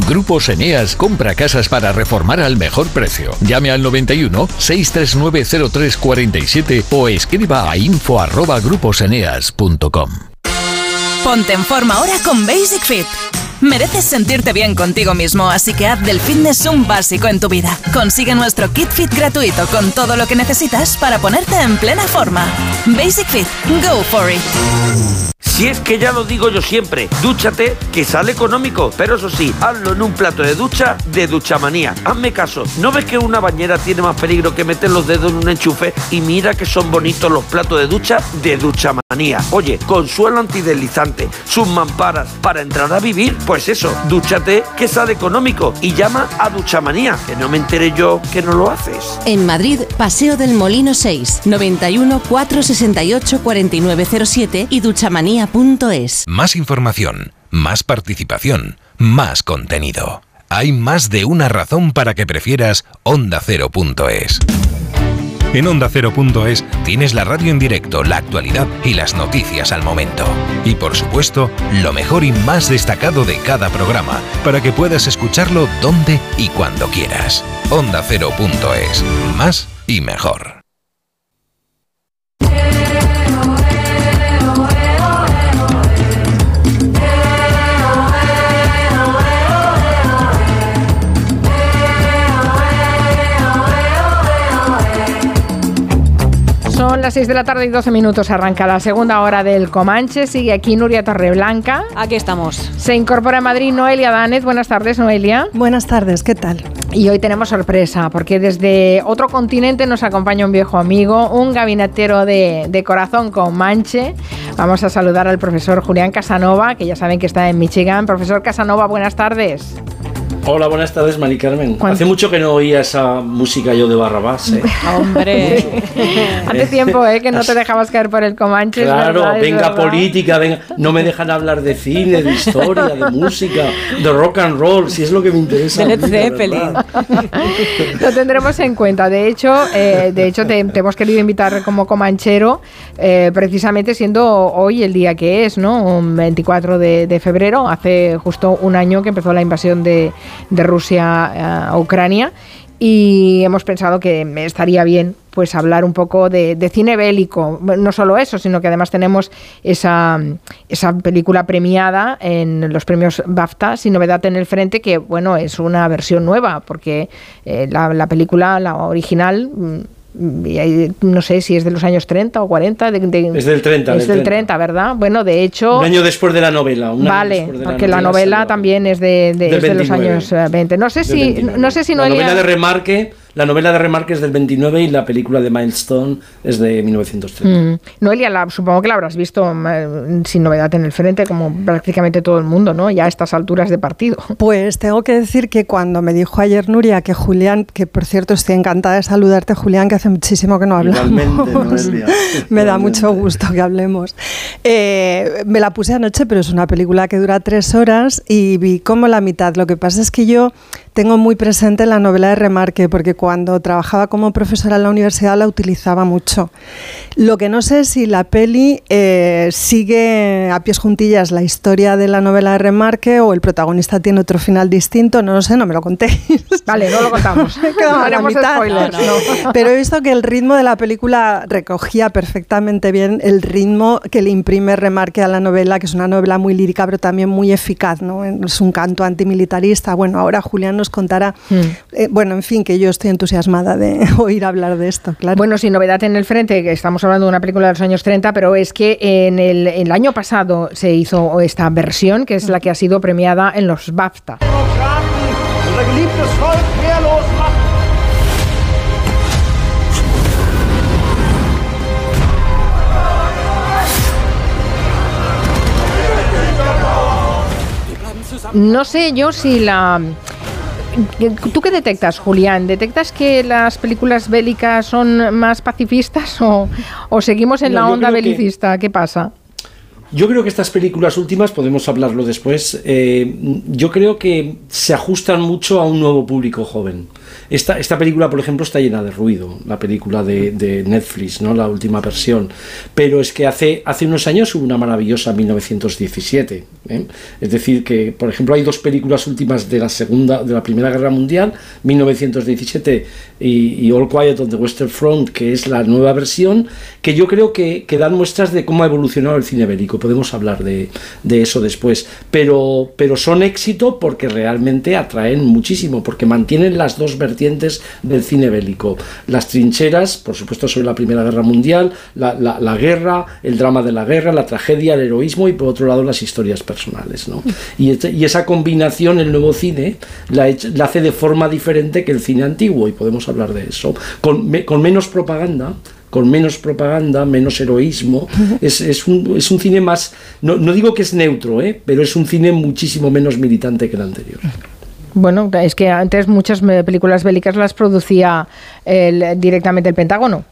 Grupos Eneas compra casas para reformar al mejor precio. Llame al 91 639 0347 o escriba a info arroba gruposeneas.com. Ponte en forma ahora con Basic Fit. Mereces sentirte bien contigo mismo, así que haz del fitness un básico en tu vida. Consigue nuestro kit fit gratuito con todo lo que necesitas para ponerte en plena forma. Basic Fit, go for it. Si es que ya lo digo yo siempre, dúchate que sale económico, pero eso sí, hazlo en un plato de ducha de Duchamanía. Hazme caso, ¿no ves que una bañera tiene más peligro que meter los dedos en un enchufe? Y mira que son bonitos los platos de ducha de Duchamanía. Oye, con suelo antideslizante, sus mamparas, para entrar a vivir, pues eso, dúchate que sale económico y llama a Duchamanía, que no me enteré yo que no lo haces. En Madrid, Paseo del Molino 6, 91 468 4907 y duchamanía.es. Más información, más participación, más contenido. Hay más de una razón para que prefieras Onda Cero.es. En Onda Cero.es tienes la radio en directo, la actualidad y las noticias al momento. Y por supuesto, lo mejor y más destacado de cada programa, para que puedas escucharlo donde y cuando quieras. Onda Cero.es. Más y mejor. Las 6 de la tarde y 12 minutos. Arranca la segunda hora del Comanche. Sigue aquí Nuria Torreblanca. Aquí estamos. Se incorpora a Madrid Noelia Danez. Buenas tardes, Noelia. Buenas tardes, ¿qué tal? Y hoy tenemos sorpresa, porque desde otro continente nos acompaña un viejo amigo, un gabinetero de, de corazón con manche. Vamos a saludar al profesor Julián Casanova, que ya saben que está en Michigan. Profesor Casanova, buenas tardes. Hola, buenas tardes, Mari Carmen. Hace mucho que no oía esa música yo de Barrabás. ¿eh? Hombre, hace tiempo ¿eh? que no te dejabas caer por el Comanche. Claro, venga política, venga. No me dejan hablar de cine, de historia, de música, de rock and roll, si es lo que me interesa. De Led Zeppelin. Lo tendremos en cuenta. De hecho, eh, de hecho te, te hemos querido invitar como comanchero, eh, precisamente siendo hoy el día que es, ¿no? Un 24 de, de febrero, hace justo un año que empezó la invasión de, de Rusia a Ucrania. Y hemos pensado que estaría bien pues hablar un poco de, cine bélico. No solo eso, sino que además tenemos esa, esa película premiada en los premios BAFTA, Sin Novedad en el Frente, que bueno, es una versión nueva, porque eh, la, la película, la original, mm, no sé si es de los años 30 o 40. de- de- Es del 30, Es del del 30, ¿verdad? Bueno, de hecho... Un año después de la novela. un año Vale, después de porque la novela novela salió. también es de, de- es de los 29. años eh, 20. No sé si, 29. no sé si La Noelia- novela de Remarque, la novela de Remarque es del 29 y la película de Milestone es de 1930. Mm. Noelia, la- supongo que la habrás visto mm, sin novedad en el frente, como prácticamente todo el mundo, ¿no? Ya a estas alturas de partido. Pues tengo que decir que cuando me dijo ayer Nuria que Julián, que por cierto estoy encantada de saludarte Julián, que hace muchísimo que no hablamos. Noelia. me da mucho gusto que hablemos. Eh, me la puse anoche, pero es una película que dura tres horas y vi como la mitad. Lo que pasa es que yo tengo muy presente la novela de Remarque, porque cuando trabajaba como profesora en la universidad la utilizaba mucho. Lo que no sé es si la peli eh, sigue a pies juntillas la historia de la novela de Remarque o el protagonista tiene otro final distinto, no lo sé, no me lo contéis. Vale, no lo contamos. No haremos spoilers, no. Pero he visto que el ritmo de la película recogía perfectamente bien el ritmo que le imprime Remarque a la novela, que es una novela muy lírica, pero también muy eficaz, ¿no? Es un canto antimilitarista. Bueno, ahora Julián nos contará, eh, bueno, en fin, que yo estoy entusiasmada de oír hablar de esto, claro. Bueno, sin novedad en el frente, que estamos hablando de una película de los años 30, pero es que en el, el año pasado se hizo esta versión, que es la que ha sido premiada en los BAFTA. No sé yo si la... ¿Tú qué detectas, Julián? ¿Detectas que las películas bélicas son más pacifistas o, o seguimos en No, la onda que- belicista? ¿Qué pasa? Yo creo que estas películas últimas, podemos hablarlo después, eh, yo creo que se ajustan mucho a un nuevo público joven. Esta, esta película, por ejemplo, está llena de ruido, la película de, de Netflix, ¿no? la última versión. Pero es que hace, hace unos años hubo una maravillosa 1917. ¿eh? Es decir, que, por ejemplo, hay dos películas últimas de la segunda, de la Primera Guerra Mundial, 1917 y, y All Quiet on the Western Front, que es la nueva versión, que yo creo que, que dan muestras de cómo ha evolucionado el cine bélico. Podemos hablar de, de eso después. Pero, pero son éxito porque realmente atraen muchísimo, porque mantienen las dos vertientes del cine bélico. Las trincheras, por supuesto, sobre la Primera Guerra Mundial, la, la- la guerra, el drama de la guerra, la tragedia, el heroísmo y por otro lado las historias personales. ¿no? Y, este- y esa combinación, el nuevo cine, la, la hace de forma diferente que el cine antiguo y podemos hablar de eso. Con, me- con menos propaganda, con menos propaganda, menos heroísmo. Es, es un, es un cine más, no, no digo que es neutro, ¿eh? pero es un cine muchísimo menos militante que el anterior. Bueno, es que antes muchas eh, películas bélicas las producía el- directamente el Pentágono.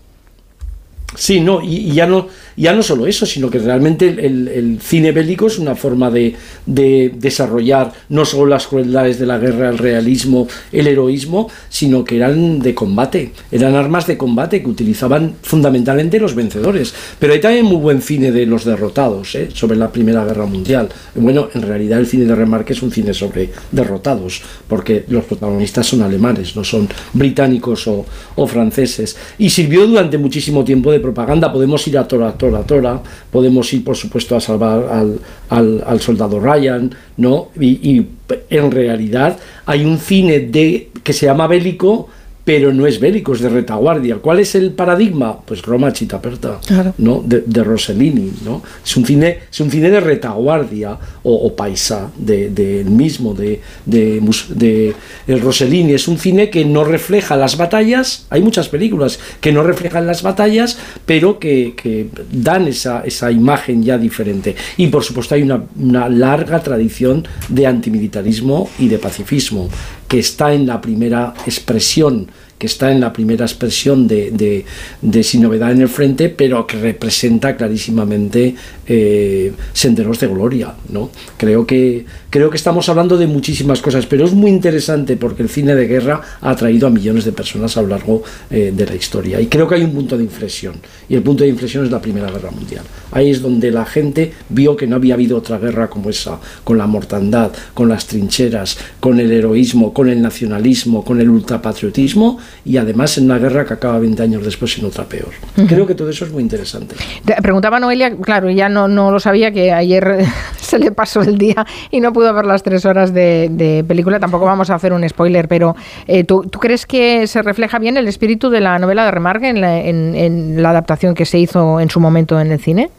Sí, no, y, ya no ya no solo eso, sino que realmente el- el cine bélico es una forma de, de desarrollar no solo las crueldades de la guerra, el realismo, el heroísmo, sino que eran de combate, eran armas de combate que utilizaban fundamentalmente los vencedores. Pero hay también muy buen cine de los derrotados, ¿eh? sobre la Primera Guerra Mundial. Bueno, en realidad el cine de Remarque es un cine sobre derrotados, porque los protagonistas son alemanes, no son británicos o, o franceses. Y sirvió durante muchísimo tiempo de propaganda. Podemos ir a Tora, Tora, Tora, podemos ir, por supuesto, a salvar al, al- al soldado Ryan, ¿no? Y, y en realidad hay un cine de, que se llama bélico, pero no es bélico, es de retaguardia. ¿Cuál es el paradigma? Pues Roma Chitaperta, ¿no? De, de Rossellini, ¿no? Es un cine, es un cine de retaguardia o, o paisa de- del mismo, de, de, de el Rossellini. Es un cine que no refleja las batallas. Hay muchas películas que no reflejan las batallas, pero que, que dan esa, esa imagen ya diferente. Y por supuesto hay una, una larga tradición de antimilitarismo y de pacifismo que está en la primera expresión que está en la primera expresión de, de- de Sin Novedad en el Frente, pero que representa clarísimamente eh, Senderos de Gloria. ¿no? Creo, que, creo que estamos hablando de muchísimas cosas, pero es muy interesante porque el cine de guerra ha atraído a millones de personas a lo largo eh, de la historia. Y creo que hay un punto de inflexión, y el punto de inflexión es la Primera Guerra Mundial. Ahí es donde la gente vio que no había habido otra guerra como esa, con la mortandad, con las trincheras, con el heroísmo, con el nacionalismo, con el ultrapatriotismo, y además en una guerra que acaba 20 años después en otra peor. Ujú. Creo que todo eso es muy interesante. Te preguntaba Noelia, claro, ya no, no lo sabía, que ayer se le pasó el día y no pudo ver las tres horas de, película. Tampoco vamos a hacer un spoiler, pero eh, ¿tú, tú crees que se refleja bien el espíritu de la novela de Remarque en la, en- en la adaptación que se hizo en su momento en el cine?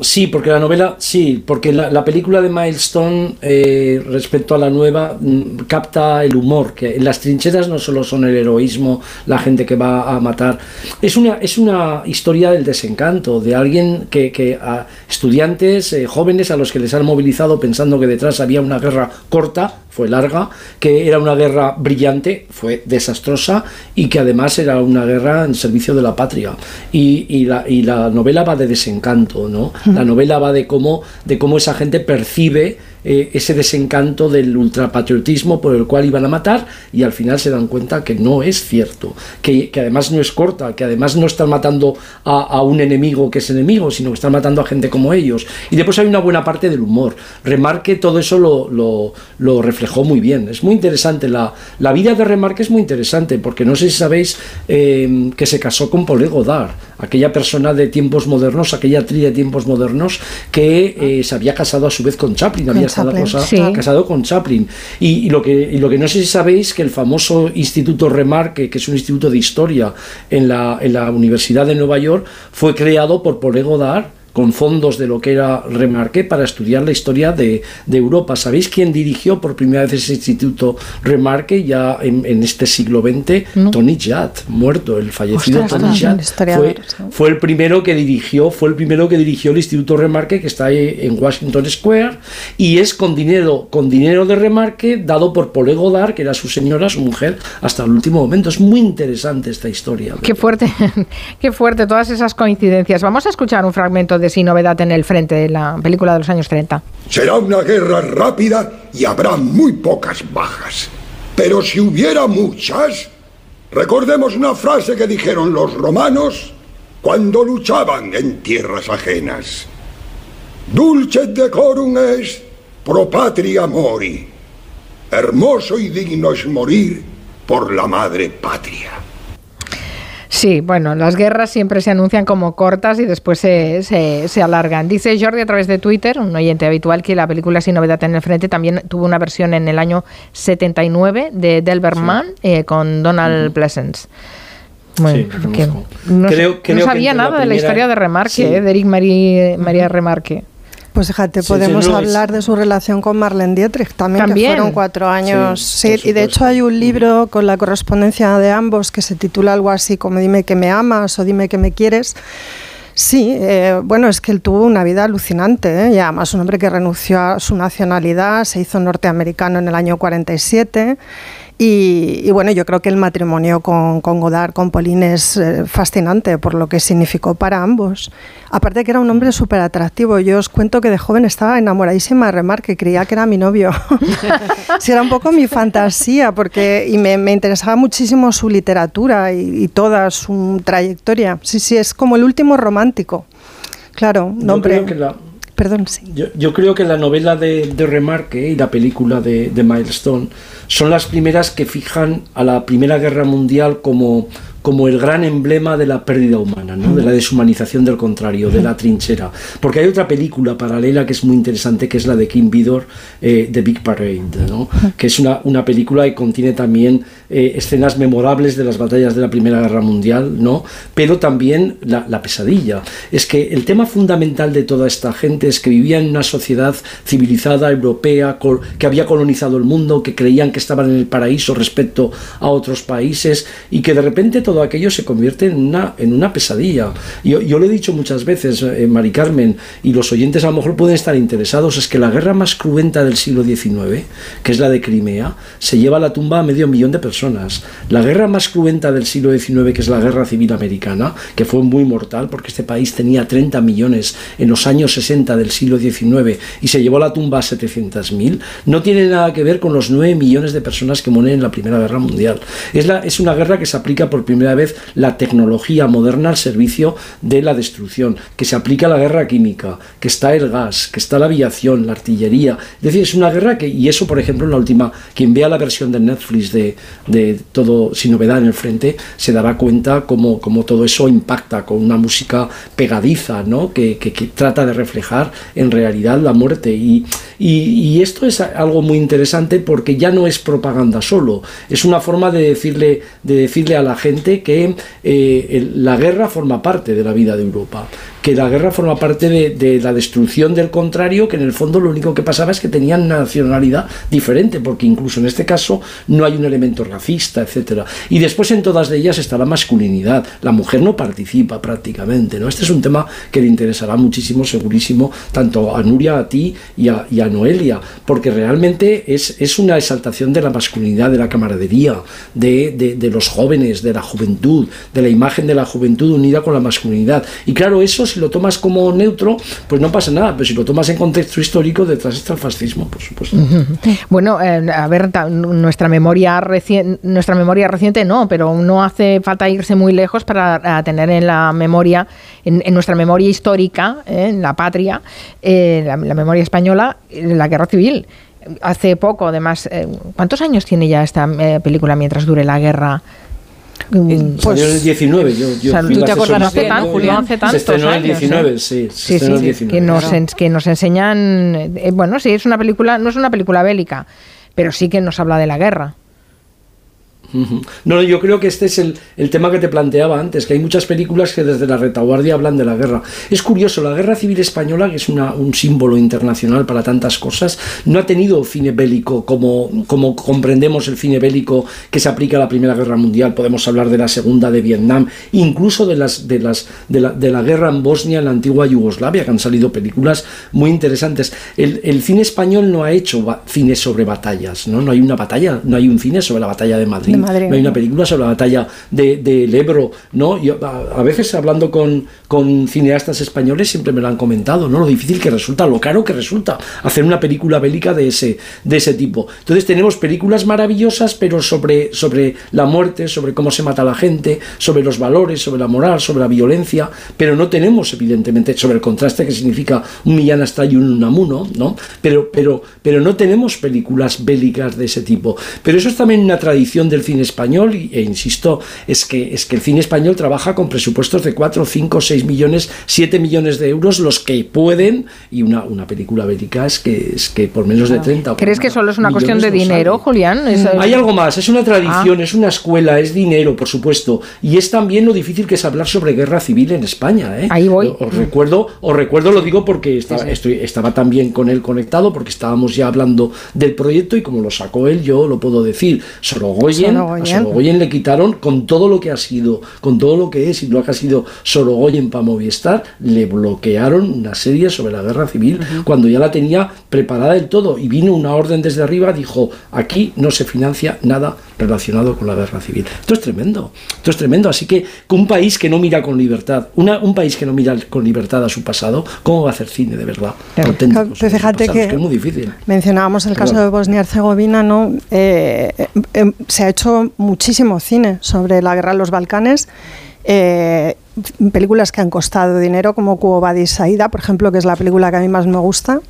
Sí, porque la novela, sí, porque la, la película de Milestone eh, respecto a la nueva mm, capta el humor, que las trincheras no solo son el heroísmo, la gente que va a matar, es una, es una historia del desencanto, de alguien que, que a estudiantes, eh, jóvenes a los que les han movilizado pensando que detrás había una guerra corta, fue larga, que era una guerra brillante, fue desastrosa y que además era una guerra en servicio de la patria. Y, y la, y la novela va de desencanto, ¿no? La novela va de cómo, de cómo esa gente percibe eh, ese desencanto del ultrapatriotismo por el cual iban a matar y al final se dan cuenta que no es cierto, que, que además no es corta, que además no están matando a, a un enemigo que es enemigo, sino que están matando a gente como ellos. Y después hay una buena parte del humor. Remarque todo eso lo, lo, lo reflejó muy bien. Es muy interesante. La, la vida de Remarque es muy interesante porque no sé si sabéis eh, que se casó con Paul Godard, aquella persona de tiempos modernos, aquella actriz de tiempos modernos que eh, se había casado a su vez con Chaplin, había estado Chaplin, cosa- sí. casado con Chaplin. Y, y lo que, y lo que no sé si sabéis que el famoso Instituto Remarque, que es un instituto de historia en la, en la Universidad de Nueva York, fue creado por Paul Godard con fondos de lo que era Remarque para estudiar la historia de, Europa. ¿Sabéis quién dirigió por primera vez ese instituto Remarque ya en, este siglo XX? Tony Judd, muerto, el fallecido Tony Judd. Fue, fue, el primero que dirigió, fue el primero que dirigió el instituto Remarque que está en Washington Square y es con dinero, con dinero de Remarque dado por Paul Godard, que era su señora, su mujer, hasta el último momento. Es muy interesante esta historia. Qué fuerte, qué fuerte todas esas coincidencias. Vamos a escuchar un fragmento de Sin Novedad en el Frente, de la película de los años 30. Será una guerra rápida y habrá muy pocas bajas. Pero si hubiera muchas, recordemos una frase que dijeron los romanos cuando luchaban en tierras ajenas. Dulce decorum est pro patria mori. Hermoso y digno es morir por la madre patria. Sí, bueno, las guerras siempre se anuncian como cortas y después se, se, alargan. Dice Jordi a través de Twitter, un oyente habitual, que la película Sin Novedad en el Frente también tuvo una versión en el año 79 de Delberman eh, con Donald Pleasence. Bueno, no, creo, no sabía nada de la historia de Remarque, eh, de Eric María Remarque. Pues fíjate, podemos hablar de su relación con Marlene Dietrich también, que fueron cuatro años. Sí, y de hecho hay un libro con la correspondencia de ambos que se titula algo así como Dime que me amas o Dime que me quieres. Sí, eh, bueno, es que él tuvo una vida alucinante, ¿eh? y además un hombre que renunció a su nacionalidad, se hizo norteamericano en el año 47 y, bueno, yo creo que el matrimonio con, con Godard, con Pauline, es eh, fascinante por lo que significó para ambos. Aparte que era un hombre súper atractivo. Yo os cuento que de joven estaba enamoradísima de Remar, que creía que era mi novio. sí, era un poco mi fantasía, porque y me, me interesaba muchísimo su literatura y, toda su trayectoria. Sí, sí, es como el último romántico. Claro, nombre. Perdón, sí. Yo, creo que la novela de, de Remarque y la película de, de Milestone son las primeras que fijan a la Primera Guerra Mundial como como el gran emblema de la pérdida humana, ¿no? de la deshumanización del contrario, de la trinchera. Porque hay otra película paralela que es muy interesante, que es la de Kim Vidor, eh, The Big Parade, ¿no? que es una, una película que contiene también eh, escenas memorables de las batallas de la Primera Guerra Mundial, ¿no? pero también la, la, pesadilla. Es que el tema fundamental de toda esta gente es que vivía en una sociedad civilizada, europea, que había colonizado el mundo, que creían que estaban en el paraíso respecto a otros países y que de repente todo aquello se convierte en una, en una pesadilla. Yo, yo lo he dicho muchas veces, eh, Mari Carmen, y los oyentes a lo mejor pueden estar interesados, es que la guerra más cruenta del siglo XIX, que es la de Crimea, se lleva a la tumba a medio millón de personas. La guerra más cruenta del siglo XIX, que es la guerra civil americana, que fue muy mortal porque este país tenía 30 millones en los años 60 del siglo XIX y se llevó a la tumba a 700.000, no tiene nada que ver con los 9 millones de personas que mueren en la Primera Guerra Mundial. Es, la, es una guerra que se aplica por primera vez la tecnología moderna al servicio de la destrucción, que se aplica la guerra química, que está el gas, que está la aviación, la artillería. Es decir, es una guerra que, y eso por ejemplo en la última, quien vea la versión de Netflix de, de todo sin novedad en el frente, se dará cuenta cómo, cómo todo eso impacta con una música pegadiza, ¿no? que, que, trata de reflejar en realidad la muerte. Y, y, esto es algo muy interesante porque ya no es propaganda solo, es una forma de decirle, de decirle a la gente que eh, la guerra forma parte de la vida de Europa que la guerra forma parte de, la destrucción del contrario, que en el fondo lo único que pasaba es que tenían nacionalidad diferente, porque incluso en este caso no hay un elemento racista, etcétera. Y después en todas ellas está la masculinidad. La mujer no participa prácticamente, ¿no? Este es un tema que le interesará muchísimo, segurísimo, tanto a Nuria, a ti y a, Noelia, porque realmente es, es, una exaltación de la masculinidad, de la camaradería, de, de los jóvenes, de la juventud, de la imagen de la juventud unida con la masculinidad. Y claro, eso si lo tomas como neutro, pues no pasa nada, pero si lo tomas en contexto histórico, detrás está el fascismo, por supuesto. Bueno, eh, a ver, nuestra memoria, nuestra memoria reciente no, pero no hace falta irse muy lejos para tener en la memoria, en, nuestra memoria histórica, eh, en la patria, eh, la, memoria española, la guerra civil hace poco, además, ¿cuántos años tiene ya esta película mientras dure la guerra? Mm, pues, en el 19, yo, yo ¿Tú te acuerdas hace, tan, Julio, hace tantos se estrenó en el 19, ¿eh? sí, sí, sí, 19, que, nos, que nos enseñan, eh, bueno, sí, es una película, no es una película bélica, pero sí que nos habla de la guerra. No, yo creo que este es el, el, tema que te planteaba antes, que hay muchas películas que desde la retaguardia hablan de la guerra. Es curioso, la guerra civil española, que es una, un símbolo internacional para tantas cosas, no ha tenido cine bélico como, como comprendemos el cine bélico que se aplica a la Primera Guerra Mundial. Podemos hablar de la Segunda de Vietnam, incluso de, las, de, las, de, la, de la guerra en Bosnia, en la antigua Yugoslavia, que han salido películas muy interesantes. El, el cine español no ha hecho cine sobre batallas, ¿no? No hay una batalla, no hay un cine sobre la batalla de Madrid. No hay una película sobre la batalla del de, Ebro, ¿no? Yo, a, a, veces hablando con, con, cineastas españoles siempre me lo han comentado, ¿no? Lo difícil que resulta, lo caro que resulta hacer una película bélica de ese, de ese tipo. Entonces tenemos películas maravillosas, pero sobre, sobre la muerte, sobre cómo se mata a la gente, sobre los valores, sobre la moral, sobre la violencia, pero no tenemos, evidentemente, sobre el contraste que significa un Millán Astray y un Unamuno, ¿no? Pero, pero, pero no tenemos películas bélicas de ese tipo. Pero eso es también una tradición del cine español, e insisto, es que, es que el cine español trabaja con presupuestos de 4, 5, 6 millones, 7 millones de euros, los que pueden, y una, una película bélica es que, es que por menos de 30. ¿Crees que solo es una cuestión de dinero, Julián? ¿Es Hay algo más, es una tradición, ah. es una escuela, es dinero, por supuesto, y es también lo difícil que es hablar sobre guerra civil en España. ¿eh? Ahí voy. Os recuerdo, os recuerdo, lo digo porque estaba, sí, sí. Estoy, estaba también con él conectado, porque estábamos ya hablando del proyecto y como lo sacó él, yo lo puedo decir. Sorogoyen, Sorogoyen. a Sorogoyen le quitaron con todo lo que ha sido, con todo lo que es y lo que ha sido Sorogoyen para Movistar, le bloquearon una serie sobre la guerra civil uh -huh. cuando ya la tenía preparada del todo y vino una orden desde arriba, dijo, aquí no se financia nada relacionado con la guerra civil. Esto es tremendo, esto es tremendo. Así que un país que no mira con libertad, una, un país que no mira con libertad a su pasado, ¿cómo va a hacer cine de verdad? Auténtico, pasados, fíjate que, que, es muy difícil. mencionábamos el caso de Bosnia-Herzegovina, ¿no? Eh, eh, se ha hecho muchísimo cine sobre la guerra en los Balcanes. Eh, películas que han costado dinero, como Cuo Vadis Saida, por ejemplo, que es la película que a mí más me gusta.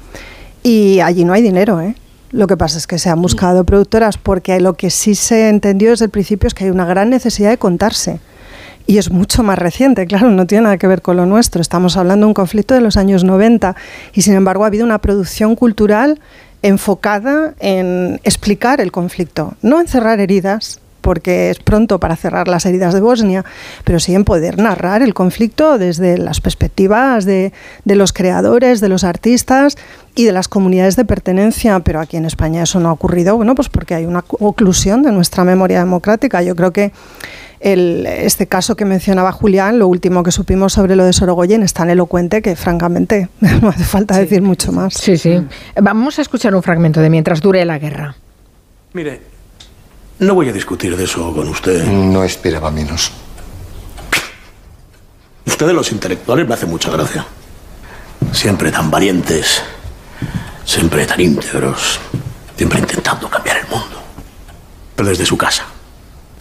Y allí no hay dinero, ¿eh? Lo que pasa es que se han buscado productoras porque lo que sí se entendió desde el principio es que hay una gran necesidad de contarse. Y es mucho más reciente, claro, no tiene nada que ver con lo nuestro. Estamos hablando de un conflicto de los años 90 y sin embargo ha habido una producción cultural enfocada en explicar el conflicto, no en cerrar heridas, porque es pronto para cerrar las heridas de Bosnia, pero sí en poder narrar el conflicto desde las perspectivas de, de, los creadores, de los artistas y de las comunidades de pertenencia. Pero aquí en España eso no ha ocurrido, bueno, pues porque hay una oclusión de nuestra memoria democrática. Yo creo que el, este caso que mencionaba Julián, lo último que supimos sobre lo de Sorogoyen es tan elocuente que francamente no hace falta sí. decir mucho más. Sí, sí. Vamos a escuchar un fragmento de Mientras dure la guerra. Mire, no voy a discutir de eso con usted. No esperaba menos. Usted de los intelectuales me hace mucha gracia. Siempre tan valientes, siempre tan íntegros, siempre intentando cambiar el mundo. Pero desde su casa,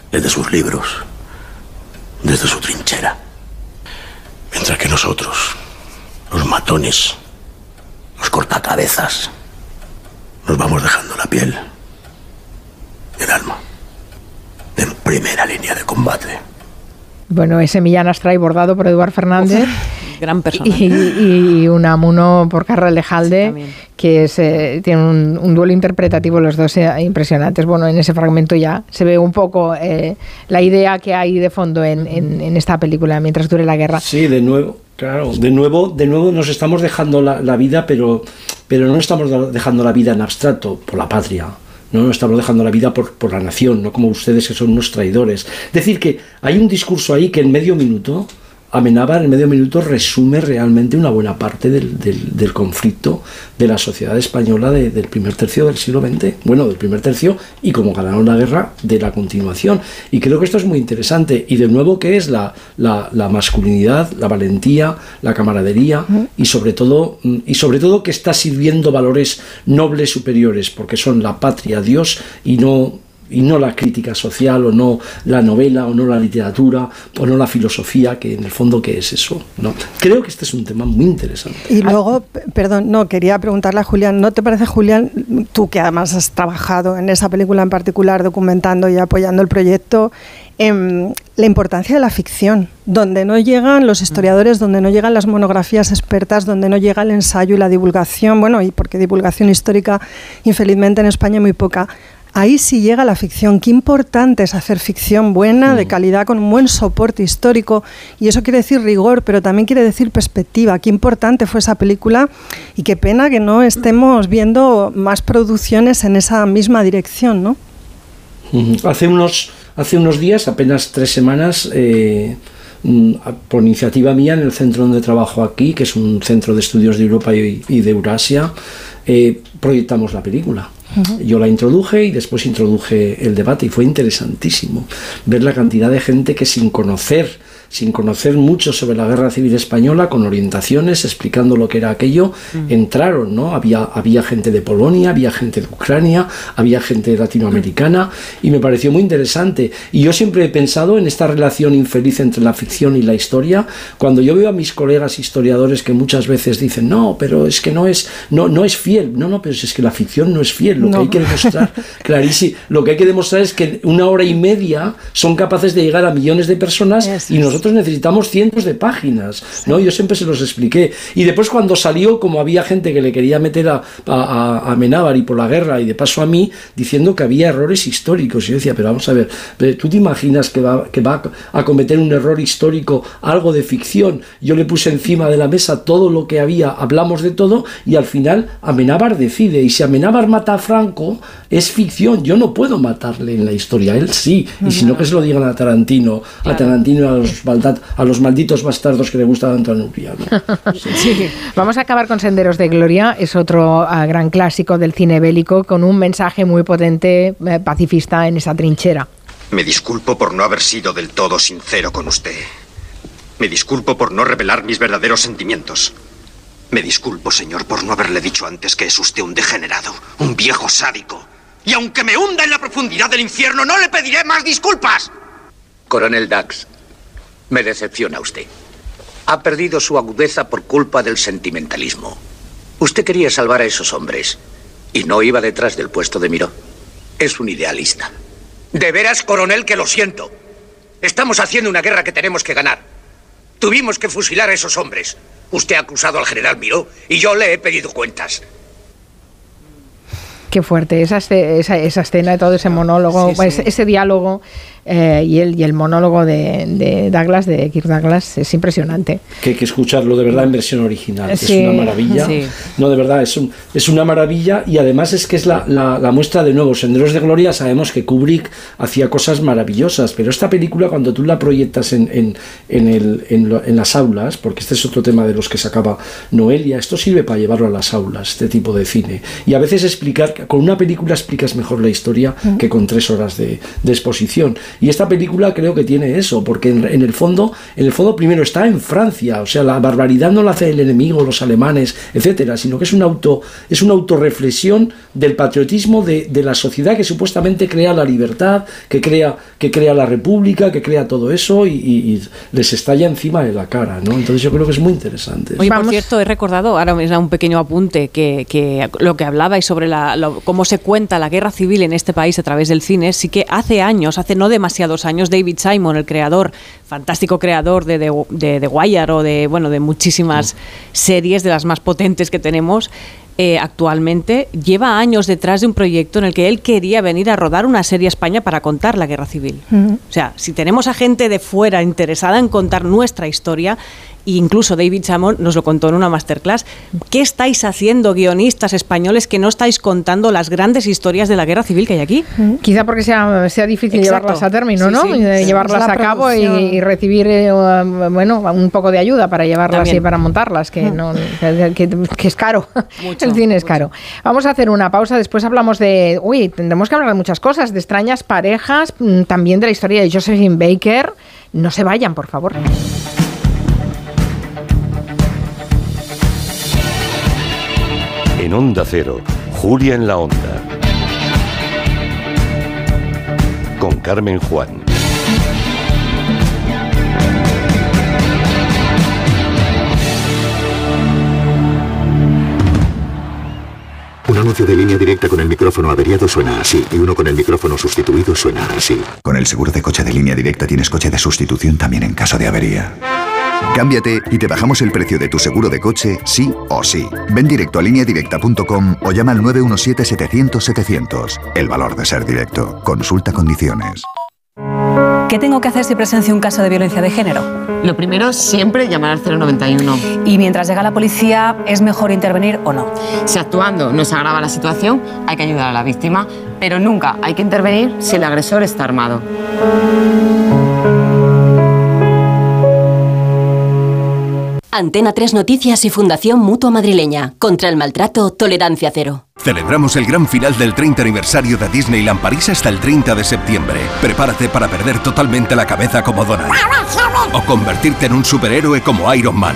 desde sus libros, desde su trinchera. Mientras que nosotros, los matones, los cortacabezas, nos vamos dejando la piel el alma en primera línea de combate. Bueno, ese Millán Astray bordado por Eduard Fernández. Uf, gran personaje. Y, y, un Amuno por Carla Lejalde, sí, que es, eh, tiene un, un, duelo interpretativo, los dos eh, impresionantes. Bueno, en ese fragmento ya se ve un poco eh, la idea que hay de fondo en, en, en, esta película, mientras dure la guerra. Sí, de nuevo. Claro, de nuevo, de nuevo nos estamos dejando la, la vida, pero, pero no estamos dejando la vida en abstracto por la patria no estamos dejando la vida por, por, la nación, no como ustedes que son unos traidores. Es decir, que hay un discurso ahí que en medio minuto, Amenábar en medio minuto resume realmente una buena parte del, del, del conflicto de la sociedad española de, del primer tercio del siglo XX, bueno, del primer tercio y como ganaron la guerra de la continuación. Y creo que esto es muy interesante. Y de nuevo, ¿qué es la, la, la masculinidad, la valentía, la camaradería y, sobre todo, y sobre todo que está sirviendo valores nobles superiores, porque son la patria, Dios y no y no la crítica social o no la novela o no la literatura o no la filosofía que en el fondo qué es eso no creo que este es un tema muy interesante. Y luego perdón no quería preguntarle a Julián no te parece Julián tú que además has trabajado en esa película en particular documentando y apoyando el proyecto eh, la importancia de la ficción, donde no llegan los historiadores, donde no llegan las monografías expertas, donde no llega el ensayo y la divulgación, bueno, y porque divulgación histórica, infelizmente en España muy poca ahí sí llega la ficción. Qué importante es hacer ficción buena, de calidad, con un buen soporte histórico. Y eso quiere decir rigor, pero también quiere decir perspectiva. Qué importante fue esa película y qué pena que no estemos viendo más producciones en esa misma dirección, ¿no? Hace unos, hace unos días, apenas tres semanas, eh, mm, por iniciativa mía en el centro donde trabajo aquí, que es un centro de estudios de Europa y, de Eurasia, eh, proyectamos la película. Yo la introduje y después introduje el debate y fue interesantísimo ver la cantidad de gente que sin conocer sin conocer mucho sobre la guerra civil española, con orientaciones, explicando lo que era aquello, mm. entraron, ¿no? Había, había gente de Polonia, había gente de Ucrania, había gente latinoamericana, y me pareció muy interesante. Y yo siempre he pensado en esta relación infeliz entre la ficción y la historia, cuando yo veo a mis colegas historiadores que muchas veces dicen, no, pero es que no es, no, no es fiel, no, no, pero es que la ficción no es fiel, lo que hay que demostrar, clarísimo, lo que hay que demostrar es que una hora y media son capaces de llegar a millones de personas y nosotros necesitamos cientos de páginas, ¿no? Yo siempre se los expliqué. Y después cuando salió, como había gente que le quería meter a, a, a Menábar y por la guerra y de paso a mí, diciendo que había errores históricos. Y yo decía, pero vamos a ver, ¿tú te imaginas que va, que va a cometer un error histórico, algo de ficción? Yo le puse encima de la mesa todo lo que había, hablamos de todo y al final Amenábar decide. Y si Amenábar mata a Franco, es ficción. Yo no puedo matarle en la historia, él sí. Y si no, que se lo digan a Tarantino, a Tarantino y a los a los malditos bastardos que le gusta tanto a Nuria. Vamos a acabar con Senderos de Gloria, es otro ah, gran clásico del cine bélico con un mensaje muy potente eh, pacifista en esa trinchera. Me disculpo por no haber sido del todo sincero con usted. Me disculpo por no revelar mis verdaderos sentimientos. Me disculpo, señor, por no haberle dicho antes que es usted un degenerado, un viejo sádico. Y aunque me hunda en la profundidad del infierno, no le pediré más disculpas. Coronel Dax, me decepciona usted. Ha perdido su agudeza por culpa del sentimentalismo. Usted quería salvar a esos hombres y no iba detrás del puesto de Miró. Es un idealista. De veras, coronel, que lo siento. Estamos haciendo una guerra que tenemos que ganar. Tuvimos que fusilar a esos hombres. Usted ha acusado al general Miró y yo le he pedido cuentas. Qué fuerte, esa, esa, esa escena, todo ese monólogo, ese diálogo eh, y, el, y el monólogo de, Douglas, de Kirk Douglas, es impresionante. Que hay que escucharlo de verdad en versión original, es una maravilla. No, de verdad, es, un, es una maravilla y además es que es la, la, muestra de nuevo. Senderos de Gloria, sabemos que Kubrick hacía cosas maravillosas, pero esta película, cuando tú la proyectas en, en, en, el, en, las aulas, porque este es otro tema de los que sacaba Noelia, esto sirve para llevarlo a las aulas, este tipo de cine. Y a veces explicar, con una película explicas mejor la historia que con tres horas de, de exposición. Y esta película creo que tiene eso, porque en, el fondo, en el fondo primero está en Francia, o sea, la barbaridad no la hace el enemigo, los alemanes, etcétera, sino que es un auto, es una autorreflexión del patriotismo de, la sociedad que supuestamente crea la libertad, que crea, que crea la república, que crea todo eso y, les estalla encima de la cara, ¿no? Entonces yo creo que es muy interesante. Oye, por cierto, he recordado, ahora me da un pequeño apunte, que, que lo que hablabais sobre la, cómo se cuenta la guerra civil en este país a través del cine, sí que hace años, hace no demasiado demasiados años, David Simon, el creador, fantástico creador de The de, Wire o de, bueno, de muchísimas series, de las más potentes que tenemos, eh, actualmente lleva años detrás de un proyecto en el que él quería venir a rodar una serie a España para contar la guerra civil. O sea, si tenemos a gente de fuera interesada en contar nuestra historia, incluso David Chamon nos lo contó en una masterclass. ¿Qué estáis haciendo, guionistas españoles, que no estáis contando las grandes historias de la guerra civil que hay aquí? Quizá porque sea, sea difícil llevarlas a término, ¿no? Llevarlas a cabo y, recibir eh, bueno, un poco de ayuda para llevarlas y para montarlas, que, no, que, es caro. El cine es caro. Vamos a hacer una pausa, después hablamos de. Uy, tendremos que hablar de muchas cosas, de extrañas parejas, mm, también de la historia de Josephine Baker. No se vayan, por favor. Onda Cero, Julia en la Onda. Con Carmen Juan. Un anuncio de línea directa con el micrófono averiado suena así y uno con el micrófono sustituido suena así. Con el seguro de coche de línea directa tienes coche de sustitución también en caso de avería. Cámbiate y te bajamos el precio de tu seguro de coche, sí o sí. Ven directo a lineadirecta.com o llama al 917-700-700. El valor de ser directo. Consulta condiciones. ¿Qué tengo que hacer si presencio un caso de violencia de género? Lo primero, siempre llamar al 091. Y mientras llega la policía, ¿es mejor intervenir o no? Si actuando no se agrava la situación, hay que ayudar a la víctima, pero nunca hay que intervenir si el agresor está armado. Antena 3 Noticias y Fundación Mutua Madrileña. Contra el maltrato, tolerancia cero. Celebramos el gran final del 30 aniversario de Disneyland París hasta el 30 de septiembre. Prepárate para perder totalmente la cabeza como Donald. O convertirte en un superhéroe como Iron Man.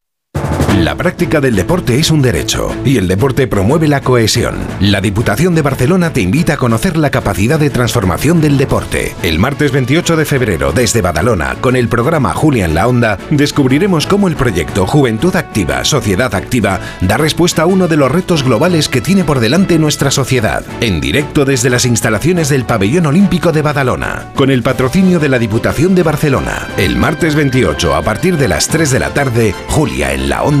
La práctica del deporte es un derecho y el deporte promueve la cohesión. La Diputación de Barcelona te invita a conocer la capacidad de transformación del deporte. El martes 28 de febrero, desde Badalona, con el programa Julia en la Onda, descubriremos cómo el proyecto Juventud Activa, Sociedad Activa da respuesta a uno de los retos globales que tiene por delante nuestra sociedad. En directo desde las instalaciones del Pabellón Olímpico de Badalona, con el patrocinio de la Diputación de Barcelona. El martes 28, a partir de las 3 de la tarde, Julia en la Onda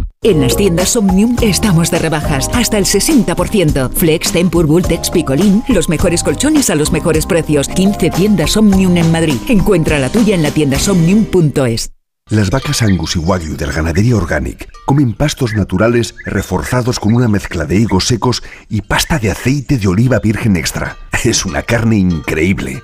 En las tiendas Omnium estamos de rebajas hasta el 60%. Flex, Tempur, Bultex, Picolín, los mejores colchones a los mejores precios. 15 tiendas Omnium en Madrid. Encuentra la tuya en la tienda somnium.es. Las vacas Angus y Wagyu del Ganadería Organic comen pastos naturales reforzados con una mezcla de higos secos y pasta de aceite de oliva virgen extra. Es una carne increíble.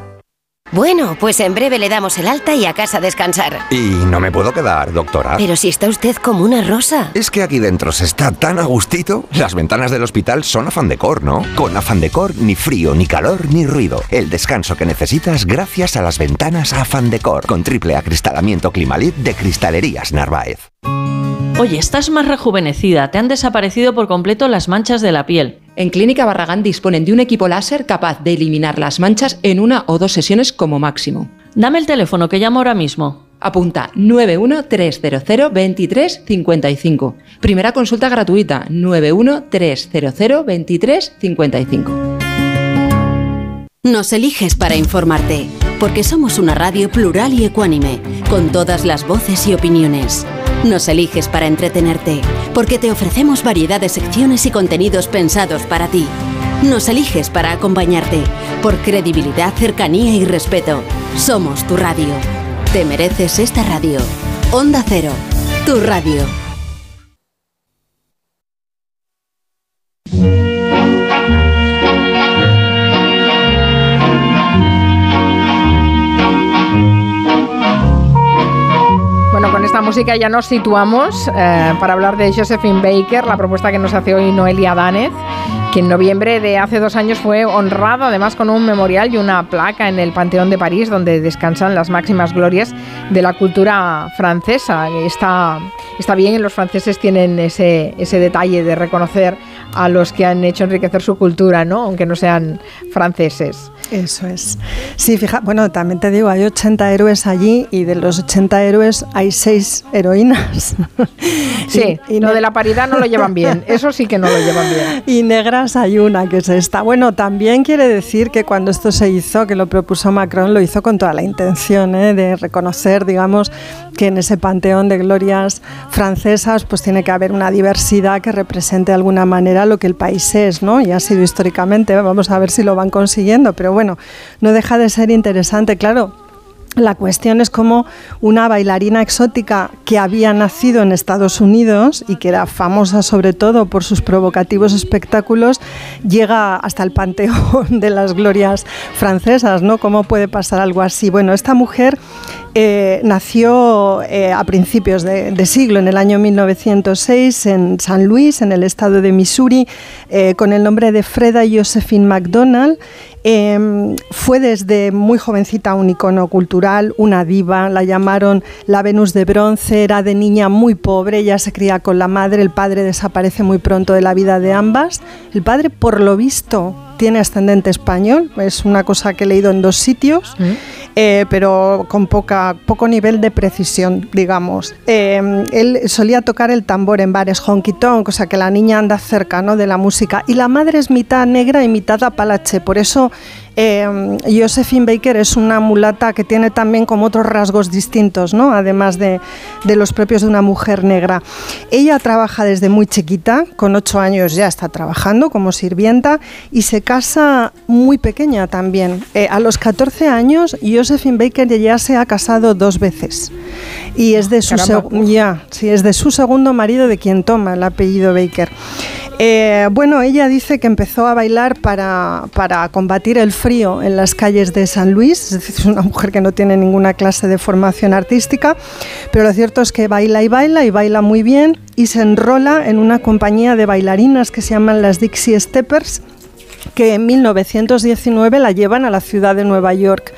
Bueno, pues en breve le damos el alta y a casa a descansar. Y no me puedo quedar, doctora. Pero si está usted como una rosa. Es que aquí dentro se está tan a gustito. Las ventanas del hospital son afán decor, ¿no? Con afán decor, ni frío, ni calor, ni ruido. El descanso que necesitas gracias a las ventanas afán decor. Con triple acristalamiento Climalit de Cristalerías Narváez. Oye, estás más rejuvenecida, te han desaparecido por completo las manchas de la piel. En Clínica Barragán disponen de un equipo láser capaz de eliminar las manchas en una o dos sesiones como máximo. Dame el teléfono que llamo ahora mismo. Apunta 913002355. Primera consulta gratuita 913002355. Nos eliges para informarte, porque somos una radio plural y ecuánime, con todas las voces y opiniones. Nos eliges para entretenerte, porque te ofrecemos variedad de secciones y contenidos pensados para ti. Nos eliges para acompañarte, por credibilidad, cercanía y respeto. Somos tu radio. Te mereces esta radio. Onda Cero, tu radio. La música ya nos situamos eh, para hablar de Josephine Baker, la propuesta que nos hace hoy Noelia Danez, que en noviembre de hace dos años fue honrado además con un memorial y una placa en el Panteón de París donde descansan las máximas glorias de la cultura francesa. Está, está bien, los franceses tienen ese, ese detalle de reconocer a los que han hecho enriquecer su cultura, ¿no? aunque no sean franceses. Eso es. Sí, fija, bueno, también te digo, hay 80 héroes allí y de los 80 héroes hay 6 heroínas. Sí, y, lo de la paridad no lo llevan bien, eso sí que no lo llevan bien. Y negras hay una, que es esta. Bueno, también quiere decir que cuando esto se hizo, que lo propuso Macron, lo hizo con toda la intención ¿eh? de reconocer, digamos, que en ese panteón de glorias francesas pues tiene que haber una diversidad que represente de alguna manera lo que el país es, ¿no? Y ha sido históricamente, vamos a ver si lo van consiguiendo, pero bueno, no deja de ser interesante, claro. La cuestión es cómo una bailarina exótica que había nacido en Estados Unidos y que era famosa sobre todo por sus provocativos espectáculos llega hasta el panteón de las glorias francesas, ¿no? ¿Cómo puede pasar algo así? Bueno, esta mujer eh, nació eh, a principios de, siglo, en el año 1906, en San Luis, en el estado de Missouri, eh, con el nombre de Freda Josephine McDonald Em, fue desde muy jovencita un icono cultural, una diva, la llamaron la Venus de bronce, era de niña muy pobre, ella se cría con la madre, el padre desaparece muy pronto de la vida de ambas. El padre, por lo visto, tiene ascendente español, es una cosa que he leído en dos sitios. Mm. Eh, pero con poca, poco nivel de precisión, digamos. Eh, él solía tocar el tambor en bares honky tonk, o sea que la niña anda cerca ¿no? de la música. Y la madre es mitad negra y mitad apalache, por eso eh, Josephine Baker es una mulata que tiene también como otros rasgos distintos, ¿no? además de, los propios de una mujer negra. Ella trabaja desde muy chiquita, con ocho años ya está trabajando como sirvienta y se casa muy pequeña también. Eh, a los 14 años Josephine Baker ya se ha casado dos veces y es de su, ya, sí, es de su segundo marido de quien toma el apellido Baker. Eh, bueno, ella dice que empezó a bailar para, para combatir el frío en las calles de San Luis, es decir, es una mujer que no tiene ninguna clase de formación artística, pero lo cierto es que baila y baila y baila muy bien y se enrola en una compañía de bailarinas que se llaman las Dixie Steppers que en 1919 la llevan a la ciudad de Nueva York.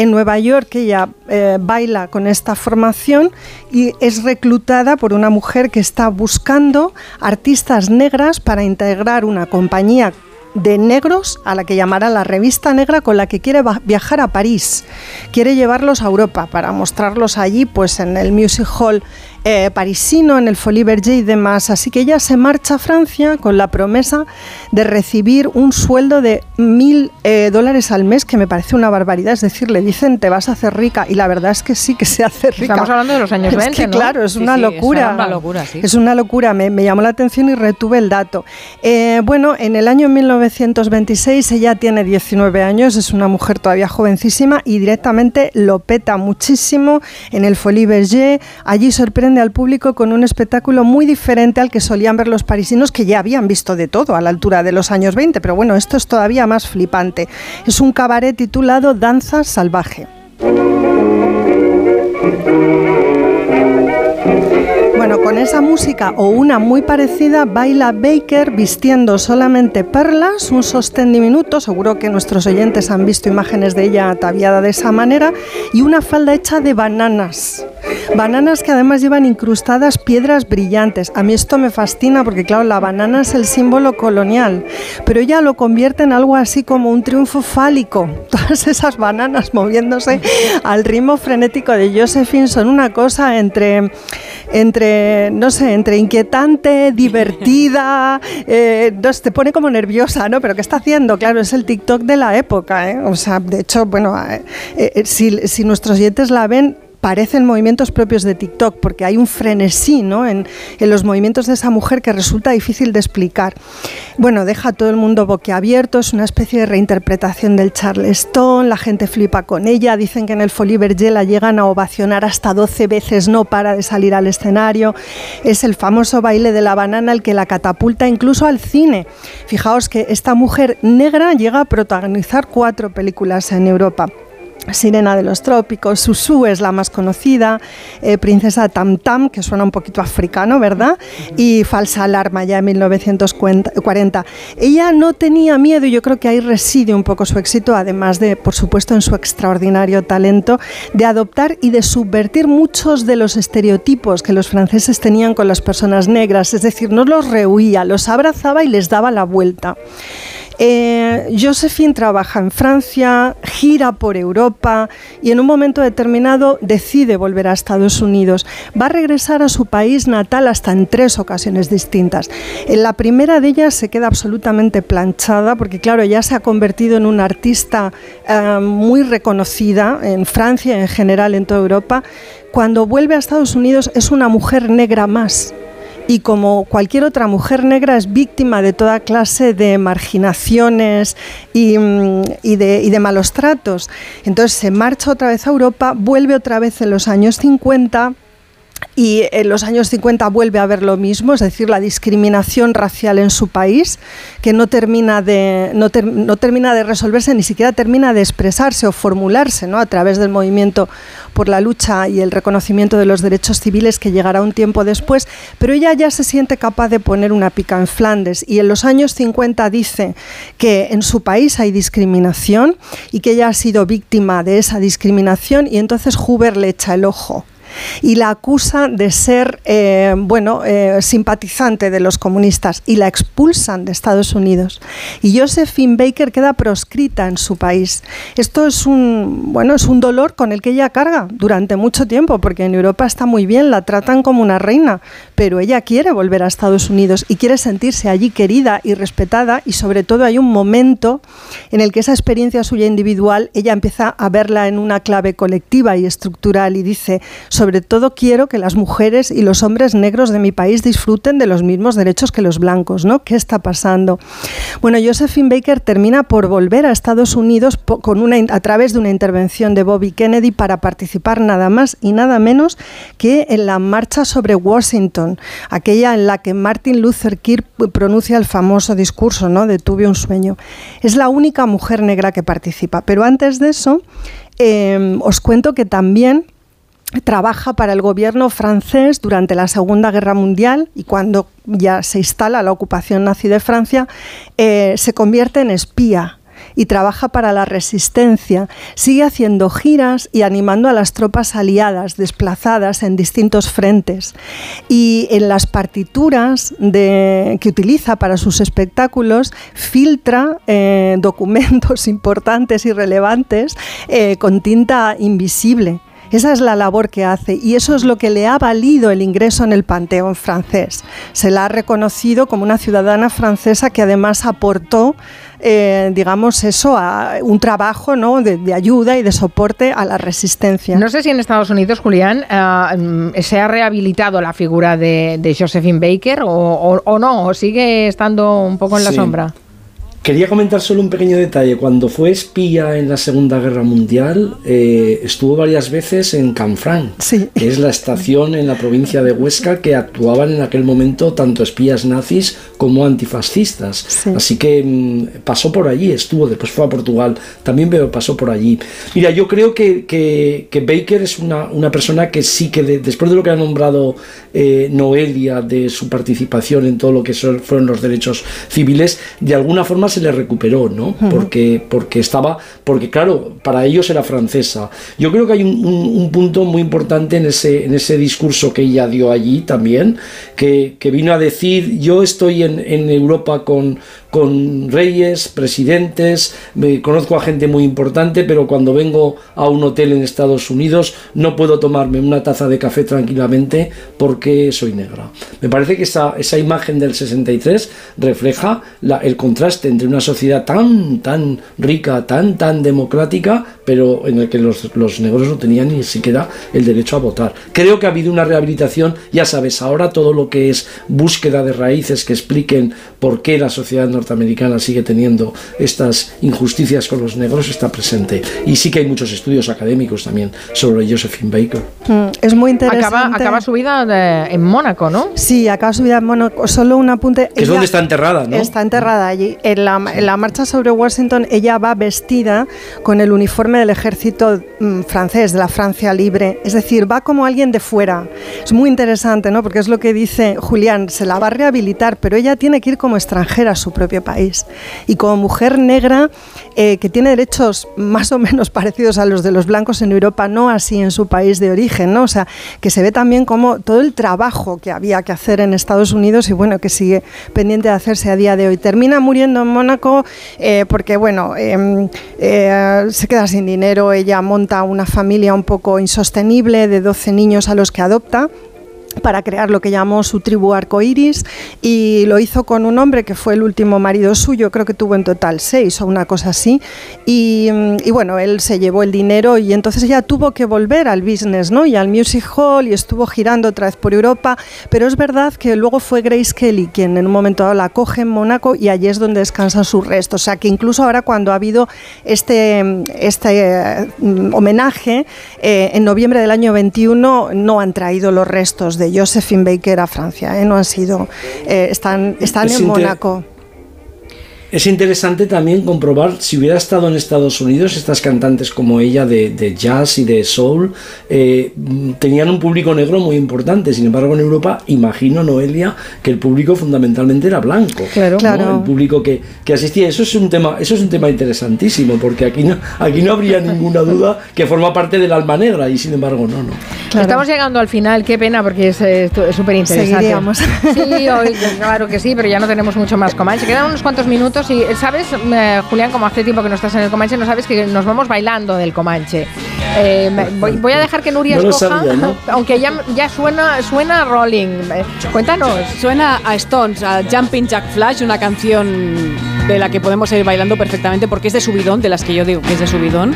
En Nueva York ella eh, baila con esta formación y es reclutada por una mujer que está buscando artistas negras para integrar una compañía de negros a la que llamará la revista negra con la que quiere viajar a París. Quiere llevarlos a Europa para mostrarlos allí pues en el Music Hall eh, parisino, en el Folie Berger y demás. Así que ella se marcha a Francia con la promesa de recibir un sueldo de mil eh, dólares al mes, que me parece una barbaridad. Es decir, le dicen te vas a hacer rica y la verdad es que sí que se hace rica. Estamos hablando de los años 20, ¿no? Claro, es una locura. es una locura, sí. Es una locura. Me, llamó la atención y retuve el dato. Eh, bueno, en el año 1926 ella tiene 19 años, es una mujer todavía jovencísima y directamente lo peta muchísimo en el Folie Berger. Allí sorprende al público con un espectáculo muy diferente al que solían ver los parisinos que ya habían visto de todo a la altura de los años 20, pero bueno, esto es todavía más flipante. Es un cabaret titulado Danza Salvaje. Esa música o una muy parecida baila Baker vistiendo solamente perlas, un sostén diminuto, seguro que nuestros oyentes han visto imágenes de ella ataviada de esa manera, y una falda hecha de bananas. Bananas que además llevan incrustadas piedras brillantes. A mí esto me fascina porque claro, la banana es el símbolo colonial, pero ella lo convierte en algo así como un triunfo fálico. Todas esas bananas moviéndose al ritmo frenético de Josephine son una cosa entre entre, no sé, entre inquietante, divertida, eh, te pone como nerviosa, ¿no? Pero ¿qué está haciendo? Claro, es el TikTok de la época, ¿eh? O sea, de hecho, bueno, eh, eh, si, si nuestros oyentes la ven, parecen movimientos propios de TikTok, porque hay un frenesí ¿no? en, los movimientos de esa mujer que resulta difícil de explicar. Bueno, deja a todo el mundo boquiabierto, es una especie de reinterpretación del Charleston, la gente flipa con ella, dicen que en el Folie Berger la llegan a ovacionar hasta 12 veces, no para de salir al escenario. Es el famoso baile de la banana el que la catapulta incluso al cine. Fijaos que esta mujer negra llega a protagonizar cuatro películas en Europa. Sirena de los Trópicos, Susu es la más conocida, eh, Princesa Tam Tam, que suena un poquito africano, ¿verdad? Y Falsa Alarma, ya en 1940. Ella no tenía miedo y yo creo que ahí reside un poco su éxito, además de, por supuesto, en su extraordinario talento de adoptar y de subvertir muchos de los estereotipos que los franceses tenían con las personas negras, es decir, no los rehuía, los abrazaba y les daba la vuelta. Eh, Josephine trabaja en Francia, gira por Europa y en un momento determinado decide volver a Estados Unidos. Va a regresar a su país natal hasta en tres ocasiones distintas. En la primera de ellas se queda absolutamente planchada porque, claro, ya se ha convertido en una artista eh, muy reconocida en Francia y en general en toda Europa. Cuando vuelve a Estados Unidos es una mujer negra más y como cualquier otra mujer negra es víctima de toda clase de marginaciones y, mm, de, y, de, malos tratos. Entonces se marcha otra vez a Europa, vuelve otra vez en los años 50 y en los años 50 vuelve a ver lo mismo, es decir, la discriminación racial en su país, que no termina de, no, termina de resolverse, ni siquiera termina de expresarse o formularse ¿no? a través del movimiento por la lucha y el reconocimiento de los derechos civiles que llegará un tiempo después, pero ella ya se siente capaz de poner una pica en Flandes y en los años 50 dice que en su país hay discriminación y que ella ha sido víctima de esa discriminación y entonces Huber le echa el ojo y la acusa de ser, eh, bueno, eh, simpatizante de los comunistas y la expulsan de Estados Unidos. Y Josephine Baker queda proscrita en su país. Esto es un, bueno, es un dolor con el que ella carga durante mucho tiempo, porque en Europa está muy bien, la tratan como una reina, pero ella quiere volver a Estados Unidos y quiere sentirse allí querida y respetada y sobre todo hay un momento en el que esa experiencia suya individual, ella empieza a verla en una clave colectiva y estructural y dice, sobre todo quiero que las mujeres y los hombres negros de mi país disfruten de los mismos derechos que los blancos, ¿no? ¿Qué está pasando? Bueno, Josephine Baker termina por volver a Estados Unidos con una, a través de una intervención de Bobby Kennedy para participar nada más y nada menos que en la marcha sobre Washington, aquella en la que Martin Luther King pronuncia el famoso discurso, ¿no? De tuve un sueño. Es la única mujer negra que participa. Pero antes de eso, eh, os cuento que también trabaja para el gobierno francés durante la Segunda Guerra Mundial y cuando ya se instala la ocupación nazi de Francia, eh, se convierte en espía y trabaja para la resistencia. Sigue haciendo giras y animando a las tropas aliadas desplazadas en distintos frentes. Y en las partituras que utiliza para sus espectáculos filtra eh, documentos importantes y relevantes eh, con tinta invisible esa es la labor que hace y eso es lo que le ha valido el ingreso en el Panteón francés. Se la ha reconocido como una ciudadana francesa que además aportó eh, digamos, eso, a un trabajo ¿no? de, ayuda y de soporte a la resistencia. No sé si en Estados Unidos, Julián, eh, se ha rehabilitado la figura de, Josephine Baker o, no, o sigue estando un poco en la sombra. Quería comentar solo un pequeño detalle. Cuando fue espía en la Segunda Guerra Mundial, eh, estuvo varias veces en Canfranc, que es la estación en la provincia de Huesca que actuaban en aquel momento tanto espías nazis como antifascistas. Así que mm, pasó por allí, estuvo, después fue a Portugal, también pasó por allí. Mira, yo creo que, que, Baker es una, una, persona que sí que después de lo que ha nombrado eh, Noelia, de su participación en todo lo que fueron los derechos civiles, de alguna forma se le recuperó, ¿no? Porque, porque estaba, porque claro, para ellos era francesa. Yo creo que hay un, punto muy importante en ese, en ese discurso que ella dio allí también, que, vino a decir, yo estoy en, en Europa con, con reyes, presidentes, me conozco a gente muy importante, pero cuando vengo a un hotel en Estados Unidos no puedo tomarme una taza de café tranquilamente porque soy negra. Me parece que esa, esa imagen del 63 refleja el contraste entre una sociedad tan, tan rica, tan, tan democrática, pero en el que los, los negros no tenían ni siquiera el derecho a votar. Creo que ha habido una rehabilitación, ya sabes, ahora todo lo que es búsqueda de raíces que expliquen por qué la sociedad no norteamericana sigue teniendo estas injusticias con los negros está presente. Y sí que hay muchos estudios académicos también sobre Josephine Baker. Mm, es muy interesante. Acaba, acaba su vida en Mónaco, ¿no? Sí, acaba su vida en Mónaco. Solo un apunte. Que es donde está enterrada, Está enterrada allí. En la, en la marcha sobre Washington, ella va vestida con el uniforme del ejército mm, francés, de la Francia libre. Es decir, va como alguien de fuera. Es muy interesante, ¿no? Porque es lo que dice Julián, se la va a rehabilitar, pero ella tiene que ir como extranjera a su propio país. Y como mujer negra, eh, que tiene derechos más o menos parecidos a los de los blancos en Europa, no así en su país de origen, ¿no? O sea, que se ve también como todo el trabajo que había que hacer en Estados Unidos y bueno, que sigue pendiente de hacerse a día de hoy. Termina muriendo en Mónaco eh, porque, bueno, em, eh, se queda sin dinero, ella monta una familia un poco insostenible de 12 niños a los que adopta para crear lo que llamó su tribu arcoiris y lo hizo con un hombre que fue el último marido suyo, creo que tuvo en total seis o una cosa así. Y, mm, bueno, él se llevó el dinero y entonces ella tuvo que volver al business ¿no? y al music hall y estuvo girando otra vez por Europa. Pero es verdad que luego fue Grace Kelly quien en un momento dado la coge en Mónaco y allí es donde descansan sus restos. O sea que incluso ahora cuando ha habido este, este mm, homenaje eh, en noviembre del año 21 no han traído los restos de Josephine Baker a Francia, ¿eh? no han sido, eh, están, están en Mónaco. Es interesante también comprobar si hubiera estado en Estados Unidos, estas cantantes como ella de, jazz y de soul eh, tenían un público negro muy importante. Sin embargo, en Europa, imagino, Noelia, que el público fundamentalmente era blanco. Claro, claro. El público que, asistía. Eso es un tema, eso es un tema interesantísimo, porque aquí no, aquí no habría ninguna duda que forma parte del alma negra, y sin embargo, no, no. Estamos llegando al final, qué pena, porque es súper interesante. Sí, hoy, claro que sí, pero ya no tenemos mucho más Comanche. Quedan unos cuantos minutos y, ¿sabes, eh, Julián, como hace tiempo que no estás en el Comanche, no sabes que nos vamos bailando del Comanche? Eh, voy, a dejar que Nuria escoja, aunque ya, ya suena, suena Rolling. Eh, cuéntanos. Suena a Stones, a Jumping Jack Flash, una canción de la que podemos ir bailando perfectamente porque es de subidón, de las que yo digo que es de subidón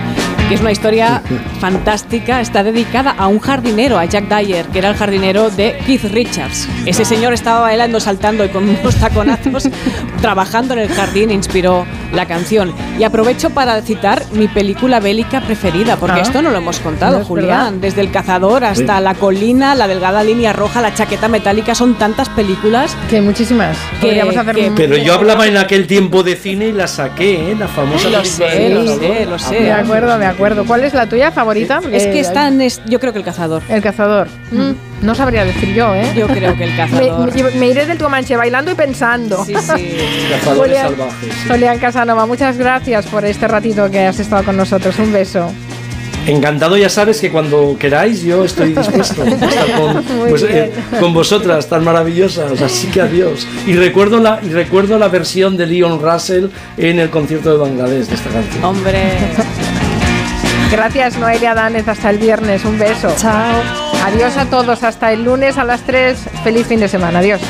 que es una historia fantástica. Está dedicada a un jardinero, a Jack Dyer, que era el jardinero de Keith Richards. Ese señor estaba bailando, saltando y con unos taconazos, trabajando en el jardín, inspiró la canción. Y aprovecho para citar mi película bélica preferida, porque ah. esto no lo hemos contado, Julián. Desde El cazador hasta La colina, La delgada línea roja, La chaqueta metálica, son tantas películas. Que muchísimas. Que, hacer Pero yo hablaba en aquel tiempo de cine y la saqué, ¿eh? la famosa lo sé, lo sé, lo sé. De acuerdo, de acuerdo. ¿Cuál es la tuya favorita? es que están, yo creo que El cazador. El cazador. Mm. No sabría decir yo, ¿eh? Yo creo que El cazador. Me, iré del Comanche bailando y pensando. Sí, sí. Cazadores salvajes. Julián Casanova, muchas gracias por este ratito que has estado con nosotros. Un beso. Encantado, ya sabes que cuando queráis yo estoy dispuesto a estar con, pues, eh, con, vosotras tan maravillosas, así que adiós. Y recuerdo, la, y recuerdo la versión de Leon Russell en el concierto de Bangladesh de esta canción. Hombre. Gracias Noelia Danez, hasta el viernes, un beso. Chao. Adiós a todos, hasta el lunes a las 3. Feliz fin de semana, adiós.